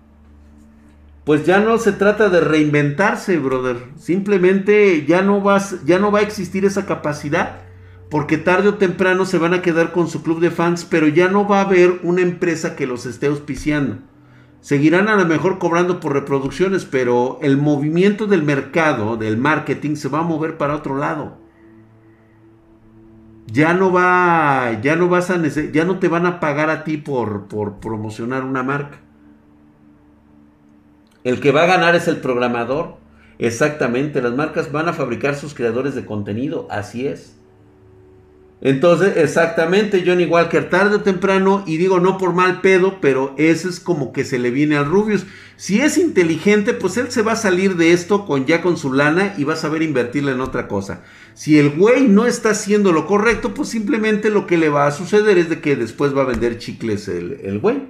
Pues ya no se trata de reinventarse, brother. Simplemente ya no vas, ya no va a existir esa capacidad. Porque tarde o temprano se van a quedar con su club de fans, pero ya no va a haber una empresa que los esté auspiciando. Seguirán a lo mejor cobrando por reproducciones, pero el movimiento del mercado, del marketing, se va a mover para otro lado. Ya no va, ya no vas a, ya no te van a pagar a ti por, por promocionar una marca. El que va a ganar es el programador. Exactamente, las marcas van a fabricar sus creadores de contenido, así es. Entonces, exactamente, Johnny Walker, tarde o temprano, y digo no por mal pedo, pero ese es como que se le viene al Rubius. Si es inteligente, pues él se va a salir de esto con ya con su lana y va a saber invertirla en otra cosa. Si el güey no está haciendo lo correcto, pues simplemente lo que le va a suceder es de que después va a vender chicles el, el güey.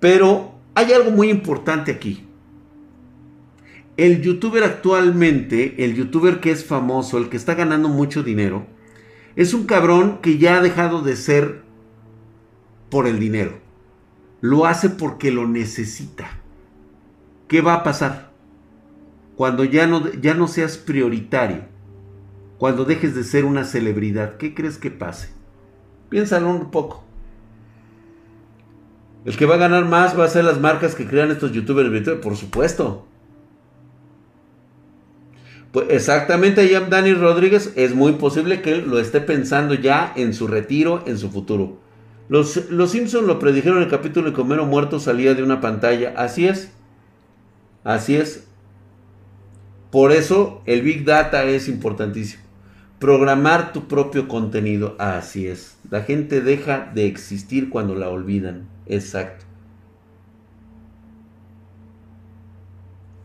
Pero hay algo muy importante aquí. El youtuber actualmente, el youtuber que es famoso, el que está ganando mucho dinero, es un cabrón que ya ha dejado de ser por el dinero. Lo hace porque lo necesita. ¿Qué va a pasar? Cuando ya no, ya no seas prioritario. Cuando dejes de ser una celebridad. ¿Qué crees que pase? Piénsalo un poco. El que va a ganar más va a ser las marcas que crean estos youtubers Por supuesto. Pues exactamente, ya Dani Rodríguez es muy posible que lo esté pensando ya en su retiro, en su futuro. Los, los Simpsons lo predijeron en el capítulo de Comero Muerto salía de una pantalla. Así es. Así es. Por eso el Big Data es importantísimo. Programar tu propio contenido. Así es. La gente deja de existir cuando la olvidan. Exacto.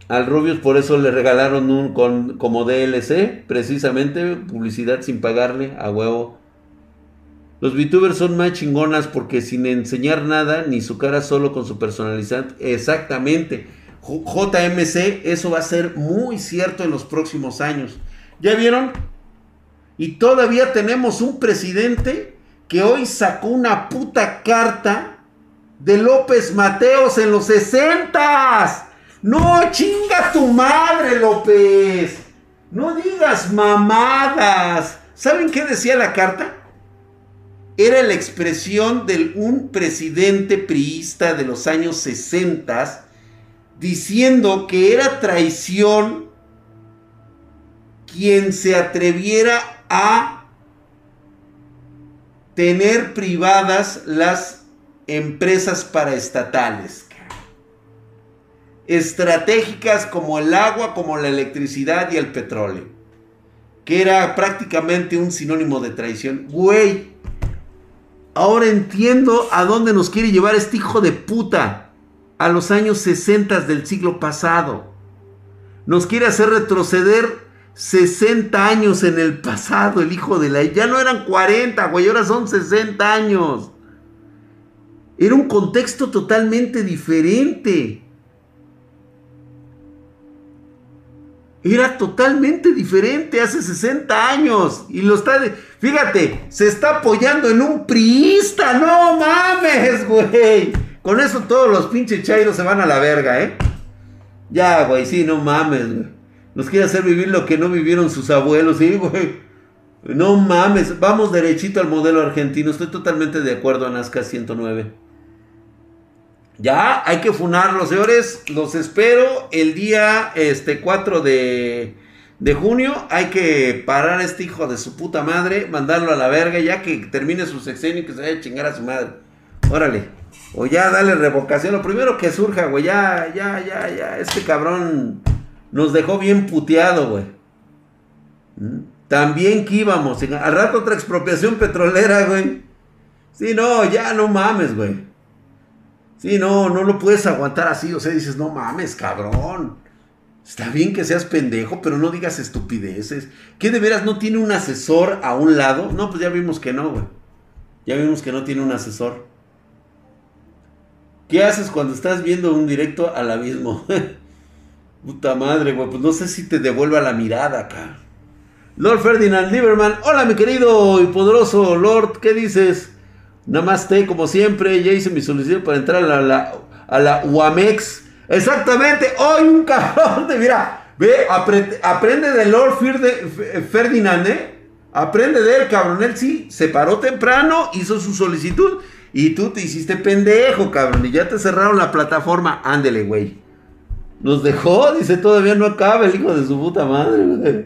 Al Rubius por eso le regalaron un con, como DLC, precisamente publicidad sin pagarle a huevo. Los VTubers son más chingonas porque sin enseñar nada, ni su cara solo con su personalidad. Exactamente. JMC, eso va a ser muy cierto en los próximos años. ¿Ya vieron? Y todavía tenemos un presidente que hoy sacó una puta carta de López Mateos en los 60 no, chinga tu madre, López. No digas mamadas. ¿Saben qué decía la carta? Era la expresión de un presidente priista de los años 60 diciendo que era traición quien se atreviera a tener privadas las empresas paraestatales estratégicas como el agua, como la electricidad y el petróleo. Que era prácticamente un sinónimo de traición. Güey, ahora entiendo a dónde nos quiere llevar este hijo de puta. A los años 60 del siglo pasado. Nos quiere hacer retroceder 60 años en el pasado, el hijo de la... Ya no eran 40, güey, ahora son 60 años. Era un contexto totalmente diferente. Era totalmente diferente hace 60 años. Y lo está, fíjate, se está apoyando en un priista. No mames, güey. Con eso todos los pinches chairos se van a la verga, ¿eh? Ya, güey, sí, no mames, güey. Nos quiere hacer vivir lo que no vivieron sus abuelos, sí, güey. No mames, vamos derechito al modelo argentino. Estoy totalmente de acuerdo, Nazca 109. Ya, hay que funarlos, señores. Los espero el día este, 4 de, de junio. Hay que parar a este hijo de su puta madre, mandarlo a la verga, ya que termine su sexenio y que se vaya a chingar a su madre. Órale. O ya dale revocación. Lo primero que surja, güey. Ya, ya, ya, ya. Este cabrón nos dejó bien puteado, güey. ¿Mm? También que íbamos. Al rato otra expropiación petrolera, güey. Sí, no, ya no mames, güey. Sí, no, no lo puedes aguantar así. O sea, dices, no mames, cabrón. Está bien que seas pendejo, pero no digas estupideces. ¿Qué de veras no tiene un asesor a un lado? No, pues ya vimos que no, güey. Ya vimos que no tiene un asesor. ¿Qué haces cuando estás viendo un directo al abismo? Puta madre, güey. Pues no sé si te devuelva la mirada acá. Lord Ferdinand Lieberman. Hola, mi querido y poderoso Lord. ¿Qué dices? Namaste, como siempre. Ya hice mi solicitud para entrar a la, a la UAMEX. Exactamente. Hoy un cabrón de, mira, ve, aprende de Lord Ferdinand, ¿eh? Aprende de él, cabrón. Él sí se paró temprano, hizo su solicitud y tú te hiciste pendejo, cabrón. Y ya te cerraron la plataforma. Ándele, güey. Nos dejó, dice, todavía no acaba el hijo de su puta madre, güey.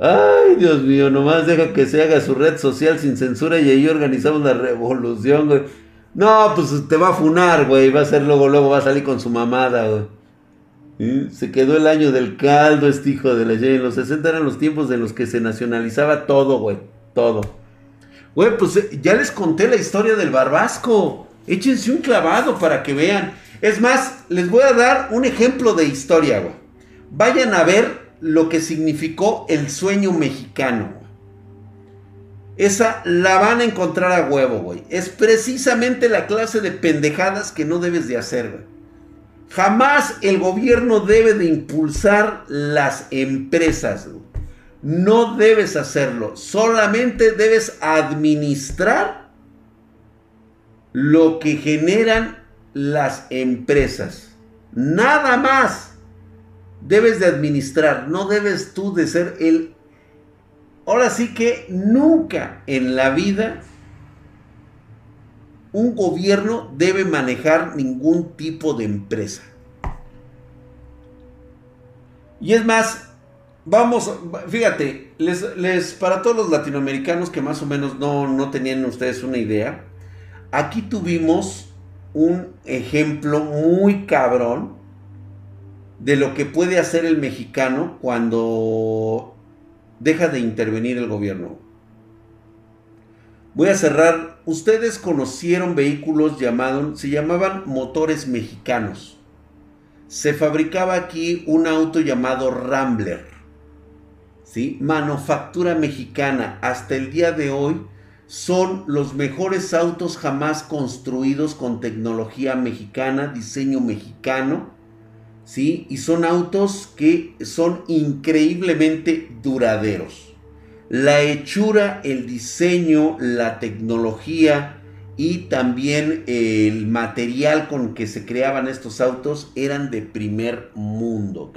Ay, Dios mío, nomás deja que se haga su red social sin censura y ahí organizamos la revolución, güey. No, pues te va a funar, güey. Va a ser luego, luego va a salir con su mamada, güey. Se quedó el año del caldo este hijo de la En los 60 eran los tiempos en los que se nacionalizaba todo, güey. Todo. Güey, pues eh, ya les conté la historia del barbasco. Échense un clavado para que vean. Es más, les voy a dar un ejemplo de historia, güey. Vayan a ver lo que significó el sueño mexicano. Esa la van a encontrar a huevo, güey. Es precisamente la clase de pendejadas que no debes de hacer. Jamás el gobierno debe de impulsar las empresas. No debes hacerlo. Solamente debes administrar lo que generan las empresas. Nada más. Debes de administrar. No debes tú de ser el Ahora sí que nunca en la vida un gobierno debe manejar ningún tipo de empresa. Y es más, vamos, fíjate, les, les, para todos los latinoamericanos que más o menos no, no tenían ustedes una idea, aquí tuvimos un ejemplo muy cabrón de lo que puede hacer el mexicano cuando deja de intervenir el gobierno. Voy a cerrar. Ustedes conocieron vehículos llamados, se llamaban motores mexicanos. Se fabricaba aquí un auto llamado Rambler. ¿Sí? Manufactura mexicana. Hasta el día de hoy son los mejores autos jamás construidos con tecnología mexicana, diseño mexicano ¿sí? Y son autos que son increíblemente duraderos. La hechura, el diseño, la tecnología y también el material con que se creaban estos autos eran de primer mundo.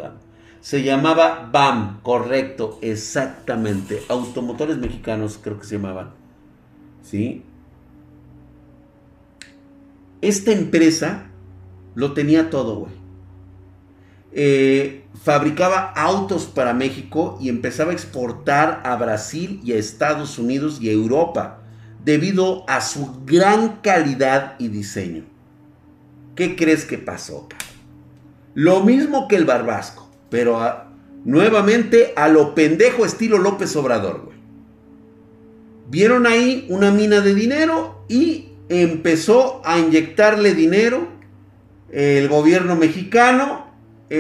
Se llamaba BAM, correcto, exactamente. Automotores mexicanos creo que se llamaban. ¿Sí? Esta empresa lo tenía todo, güey. Eh, fabricaba autos para México y empezaba a exportar a Brasil y a Estados Unidos y a Europa debido a su gran calidad y diseño. ¿Qué crees que pasó? Lo mismo que el Barbasco, pero nuevamente a lo pendejo estilo López Obrador. Vieron ahí una mina de dinero y empezó a inyectarle dinero el gobierno mexicano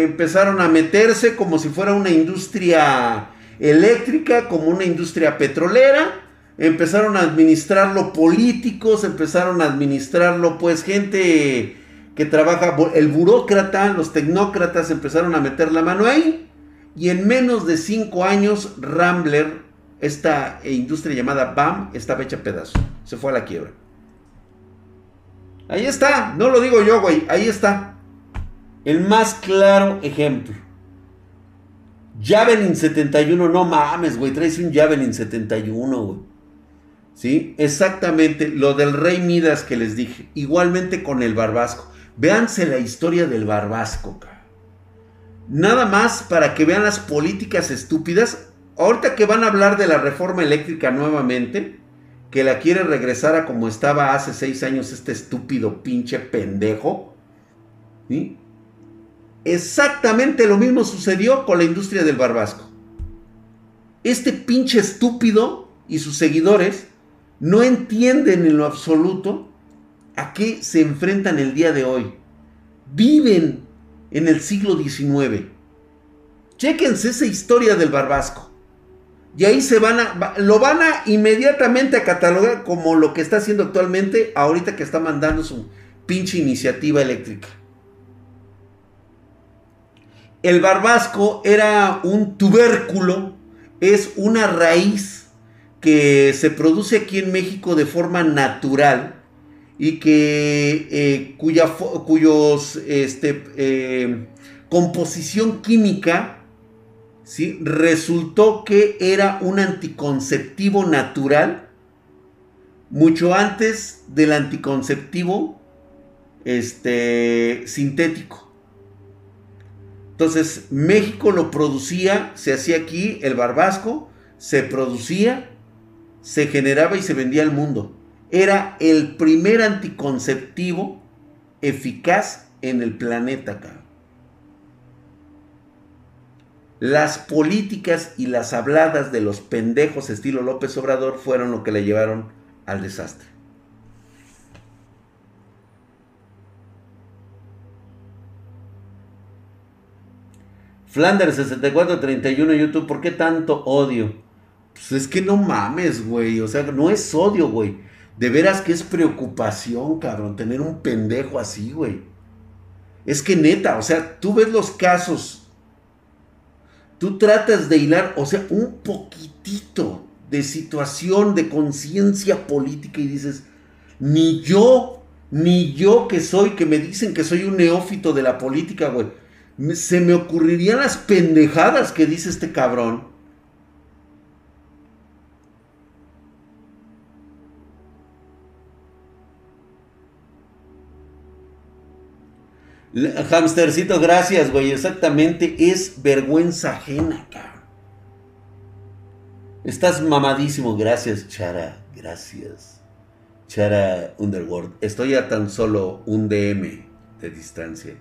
empezaron a meterse como si fuera una industria eléctrica, como una industria petrolera. Empezaron a administrarlo políticos, empezaron a administrarlo pues gente que trabaja, el burócrata, los tecnócratas empezaron a meter la mano ahí. Y en menos de cinco años, Rambler, esta industria llamada BAM, estaba hecha pedazo. Se fue a la quiebra. Ahí está, no lo digo yo, güey, ahí está. El más claro ejemplo. Javelin 71, no mames, güey, traes un Javelin 71, güey. ¿Sí? Exactamente, lo del rey Midas que les dije. Igualmente con el Barbasco. Véanse la historia del Barbasco, Nada más para que vean las políticas estúpidas. Ahorita que van a hablar de la reforma eléctrica nuevamente, que la quiere regresar a como estaba hace seis años este estúpido pinche pendejo. ¿Sí? Exactamente lo mismo sucedió con la industria del barbasco. Este pinche estúpido y sus seguidores no entienden en lo absoluto a qué se enfrentan el día de hoy. Viven en el siglo XIX. Chéquense esa historia del barbasco. Y ahí se van a, lo van a inmediatamente a catalogar como lo que está haciendo actualmente, ahorita que está mandando su pinche iniciativa eléctrica. El barbasco era un tubérculo, es una raíz que se produce aquí en México de forma natural y que eh, cuya cuyos, este, eh, composición química ¿sí? resultó que era un anticonceptivo natural mucho antes del anticonceptivo este, sintético. Entonces, México lo producía, se hacía aquí el barbasco, se producía, se generaba y se vendía al mundo. Era el primer anticonceptivo eficaz en el planeta, Las políticas y las habladas de los pendejos estilo López Obrador fueron lo que le llevaron al desastre. Flanders 6431 YouTube, ¿por qué tanto odio? Pues es que no mames, güey. O sea, no es odio, güey. De veras que es preocupación, cabrón, tener un pendejo así, güey. Es que neta, o sea, tú ves los casos. Tú tratas de hilar, o sea, un poquitito de situación, de conciencia política y dices, ni yo, ni yo que soy, que me dicen que soy un neófito de la política, güey se me ocurrirían las pendejadas que dice este cabrón. Hamstercito, gracias, güey. Exactamente, es vergüenza ajena, cabrón. Estás mamadísimo, gracias, Chara. Gracias. Chara Underworld. Estoy a tan solo un DM de distancia.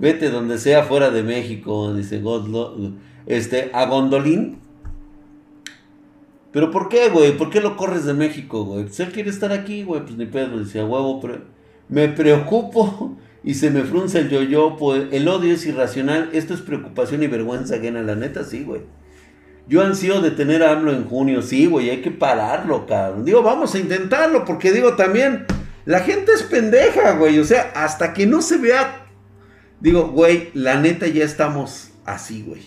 Vete donde sea fuera de México, dice Godlo. Este, a Gondolín. Pero ¿por qué, güey? ¿Por qué lo corres de México, güey? Si él quiere estar aquí, güey, pues ni pedo. Decía, huevo, pero me preocupo y se me frunce el yo-yo. Pues el odio es irracional. Esto es preocupación y vergüenza ajena. La neta, sí, güey. Yo ansío de tener a AMLO en junio. Sí, güey, hay que pararlo, cabrón. Digo, vamos a intentarlo, porque digo también, la gente es pendeja, güey. O sea, hasta que no se vea Digo, güey, la neta ya estamos así, güey.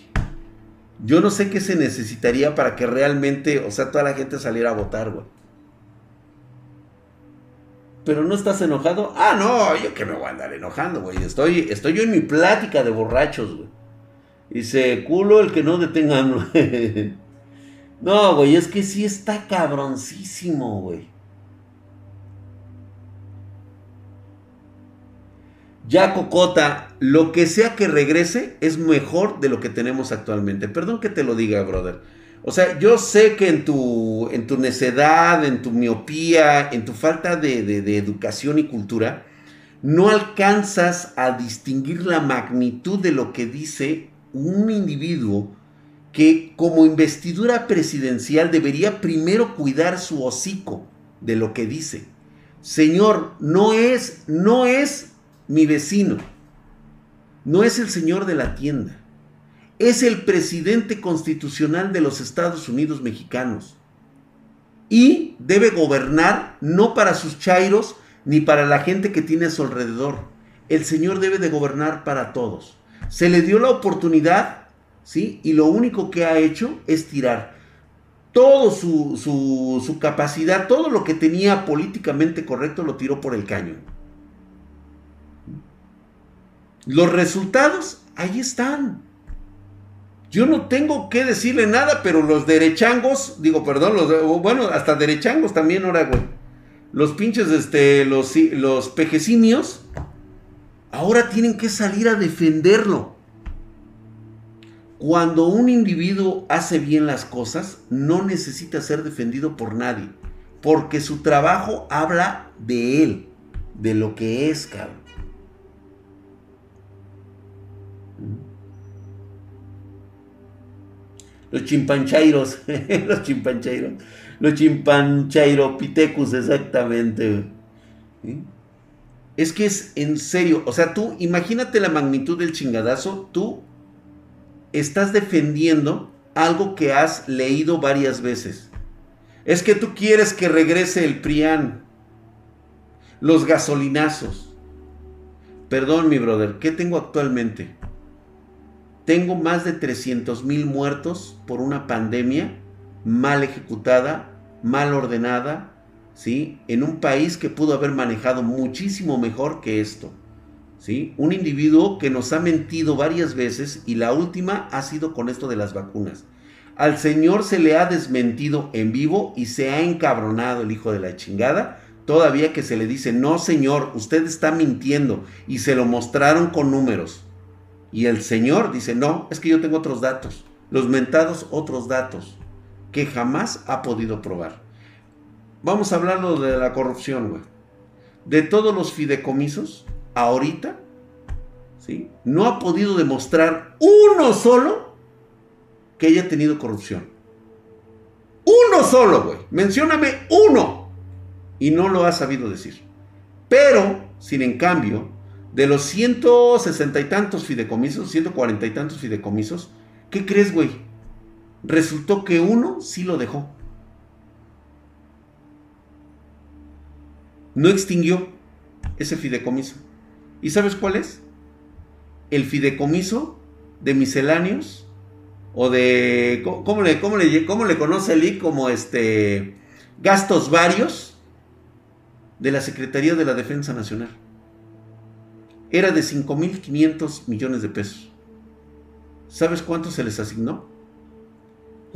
Yo no sé qué se necesitaría para que realmente, o sea, toda la gente saliera a votar, güey. Pero no estás enojado. Ah, no, yo que me voy a andar enojando, güey. Estoy, estoy yo en mi plática de borrachos, güey. Dice, culo el que no detengan. no, güey, es que sí está cabroncísimo, güey. Ya Cocota, lo que sea que regrese es mejor de lo que tenemos actualmente. Perdón que te lo diga, brother. O sea, yo sé que en tu, en tu necedad, en tu miopía, en tu falta de, de educación y cultura, no alcanzas a distinguir la magnitud de lo que dice un individuo que como investidura presidencial debería primero cuidar su hocico de lo que dice. Señor, no es, no es mi vecino, no es el señor de la tienda, es el presidente constitucional de los Estados Unidos mexicanos. Y debe gobernar no para sus chairos ni para la gente que tiene a su alrededor. El Señor debe de gobernar para todos. Se le dio la oportunidad, ¿sí? Y lo único que ha hecho es tirar todo su, su, su capacidad, todo lo que tenía políticamente correcto, lo tiró por el caño. Los resultados, ahí están. Yo no tengo que decirle nada, pero los derechangos, digo, perdón, los, bueno, hasta derechangos también ahora, güey. Los pinches, este, los, los ahora tienen que salir a defenderlo. Cuando un individuo hace bien las cosas, no necesita ser defendido por nadie, porque su trabajo habla de él, de lo que es, cabrón. Los chimpanchairos, los chimpanchairos, los chimpanchairopithecus, exactamente. Es que es en serio. O sea, tú imagínate la magnitud del chingadazo. Tú estás defendiendo algo que has leído varias veces. Es que tú quieres que regrese el PRIAN. Los gasolinazos. Perdón, mi brother, ¿qué tengo actualmente? Tengo más de 300 mil muertos por una pandemia mal ejecutada, mal ordenada, ¿sí? En un país que pudo haber manejado muchísimo mejor que esto, ¿sí? Un individuo que nos ha mentido varias veces y la última ha sido con esto de las vacunas. Al Señor se le ha desmentido en vivo y se ha encabronado el hijo de la chingada. Todavía que se le dice, no Señor, usted está mintiendo. Y se lo mostraron con números. Y el Señor dice, no, es que yo tengo otros datos. Los mentados otros datos que jamás ha podido probar. Vamos a hablarlo de la corrupción, güey. De todos los fideicomisos, ahorita, ¿sí? No ha podido demostrar uno solo que haya tenido corrupción. Uno solo, güey. Mencióname uno. Y no lo ha sabido decir. Pero, sin en cambio, de los 160 y tantos fideicomisos, 140 y tantos fideicomisos, ¿qué crees, güey? Resultó que uno sí lo dejó. No extinguió ese fideicomiso. ¿Y sabes cuál es? El fideicomiso de misceláneos o de ¿cómo le, cómo le, cómo le conoce el I? Como este gastos varios de la Secretaría de la Defensa Nacional. Era de 5.500 millones de pesos. ¿Sabes cuánto se les asignó?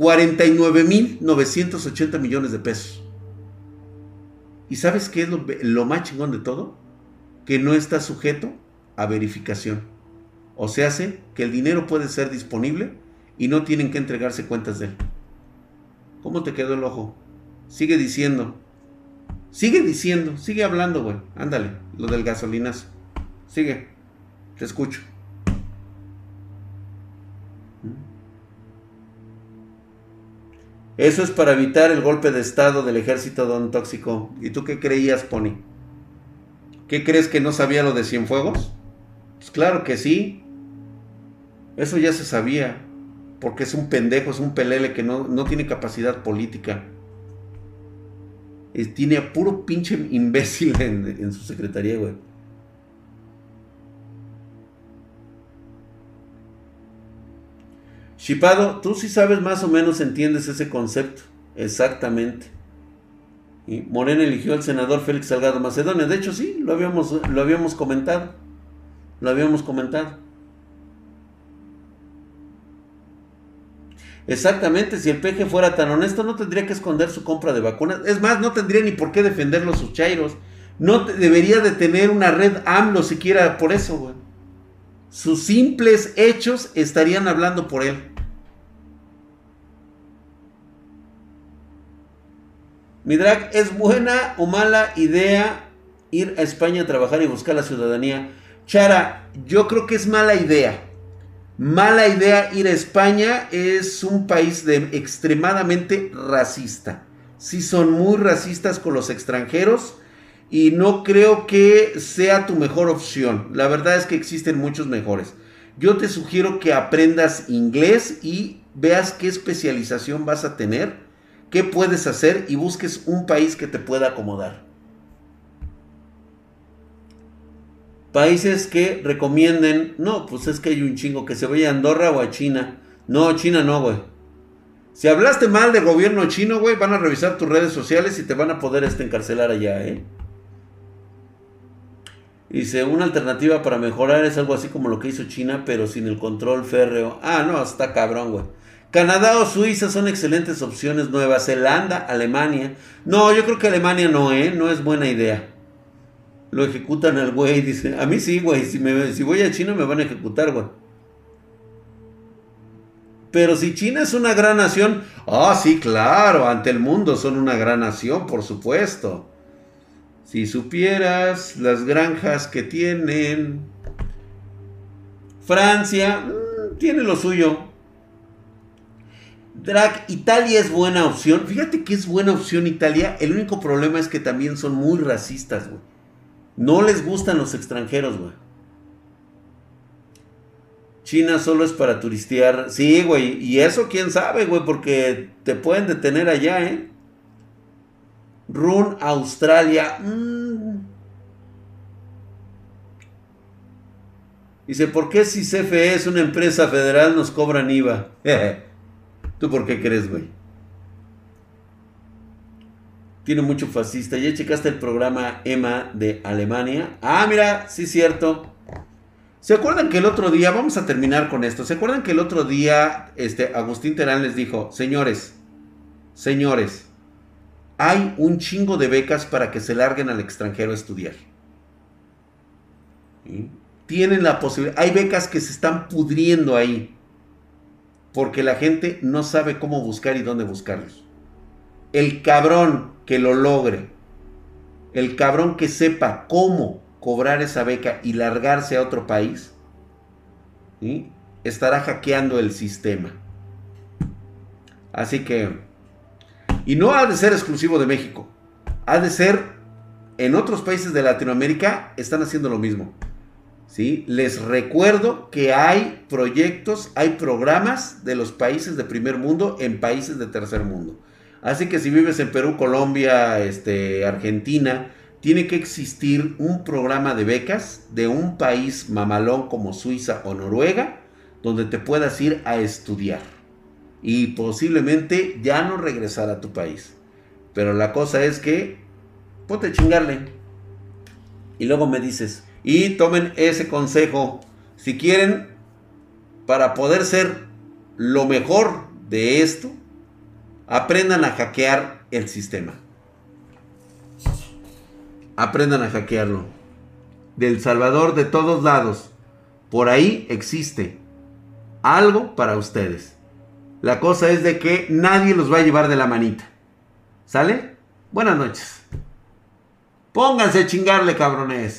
49.980 millones de pesos. ¿Y sabes qué es lo, más chingón de todo? Que no está sujeto a verificación. O se hace que el dinero puede ser disponible y no tienen que entregarse cuentas de él. ¿Cómo te quedó el ojo? Sigue diciendo. Sigue diciendo. Sigue hablando, güey. Ándale. Lo del gasolinazo. Sigue. Te escucho. Eso es para evitar el golpe de estado del ejército don tóxico. ¿Y tú qué creías, Pony? ¿Qué crees que no sabía lo de Cienfuegos? Pues claro que sí. Eso ya se sabía. Porque es un pendejo, es un pelele que no, tiene capacidad política. tiene a puro pinche imbécil en, en su secretaría, güey. Chipado, tú sí sabes más o menos, entiendes ese concepto. Exactamente. Y Morena eligió al senador Félix Salgado Macedonia. De hecho, sí, lo habíamos, lo habíamos comentado. Lo habíamos comentado. Exactamente, si el peje fuera tan honesto, no tendría que esconder su compra de vacunas. Es más, no tendría ni por qué defender los chairos. No debería de tener una red AMLO siquiera por eso, güey. Sus simples hechos estarían hablando por él. Mi drag, ¿es buena o mala idea ir a España a trabajar y buscar la ciudadanía? Chara, yo creo que es mala idea. Mala idea ir a España es un país de extremadamente racista. Sí son muy racistas con los extranjeros y no creo que sea tu mejor opción. La verdad es que existen muchos mejores. Yo te sugiero que aprendas inglés y veas qué especialización vas a tener qué puedes hacer y busques un país que te pueda acomodar. Países que recomienden, no, pues es que hay un chingo que se vaya a Andorra o a China. No, China no, güey. Si hablaste mal del gobierno chino, güey, van a revisar tus redes sociales y te van a poder este, encarcelar allá, ¿eh? Dice, una alternativa para mejorar es algo así como lo que hizo China, pero sin el control férreo. Ah, no, está cabrón, güey. Canadá o Suiza son excelentes opciones. Nueva Zelanda, Alemania. No, yo creo que Alemania no, ¿eh? No es buena idea. Lo ejecutan al güey, dice. A mí sí, güey. Si, si voy a China me van a ejecutar, güey. Pero si China es una gran nación. Ah, sí, claro. Ante el mundo son una gran nación, por supuesto. Si supieras las granjas que tienen. Francia mm, tiene lo suyo. Drag, Italia es buena opción. Fíjate que es buena opción Italia. El único problema es que también son muy racistas, güey. No les gustan los extranjeros, güey. China solo es para turistear. Sí, güey. Y eso quién sabe, güey, porque te pueden detener allá, ¿eh? Run, Australia. Mm. Dice, ¿por qué si CFE es una empresa federal nos cobran IVA? ¿Tú por qué crees, güey? Tiene mucho fascista. ¿Ya checaste el programa EMA de Alemania? Ah, mira, sí cierto. ¿Se acuerdan que el otro día, vamos a terminar con esto, ¿se acuerdan que el otro día este, Agustín Terán les dijo, señores, señores, hay un chingo de becas para que se larguen al extranjero a estudiar? Tienen la posibilidad, hay becas que se están pudriendo ahí, porque la gente no sabe cómo buscar y dónde buscarlos. El cabrón que lo logre, el cabrón que sepa cómo cobrar esa beca y largarse a otro país, estará hackeando el sistema. Así que, y no ha de ser exclusivo de México, ha de ser en otros países de Latinoamérica, están haciendo lo mismo. ¿sí? Les recuerdo que hay proyectos, hay programas de los países de primer mundo en países de tercer mundo. Así que si vives en Perú, Colombia, este, Argentina, tiene que existir un programa de becas de un país mamalón como Suiza o Noruega, donde te puedas ir a estudiar y posiblemente ya no regresar a tu país. Pero la cosa es que, ponte chingarle. Y luego me dices, y tomen ese consejo. Si quieren, para poder ser lo mejor de esto, aprendan a hackear el sistema aprendan a hackearlo. Del Salvador, de todos lados. Por ahí existe algo para ustedes. La cosa es de que nadie los va a llevar de la manita. ¿Sale? Buenas noches. Pónganse a chingarle, cabrones.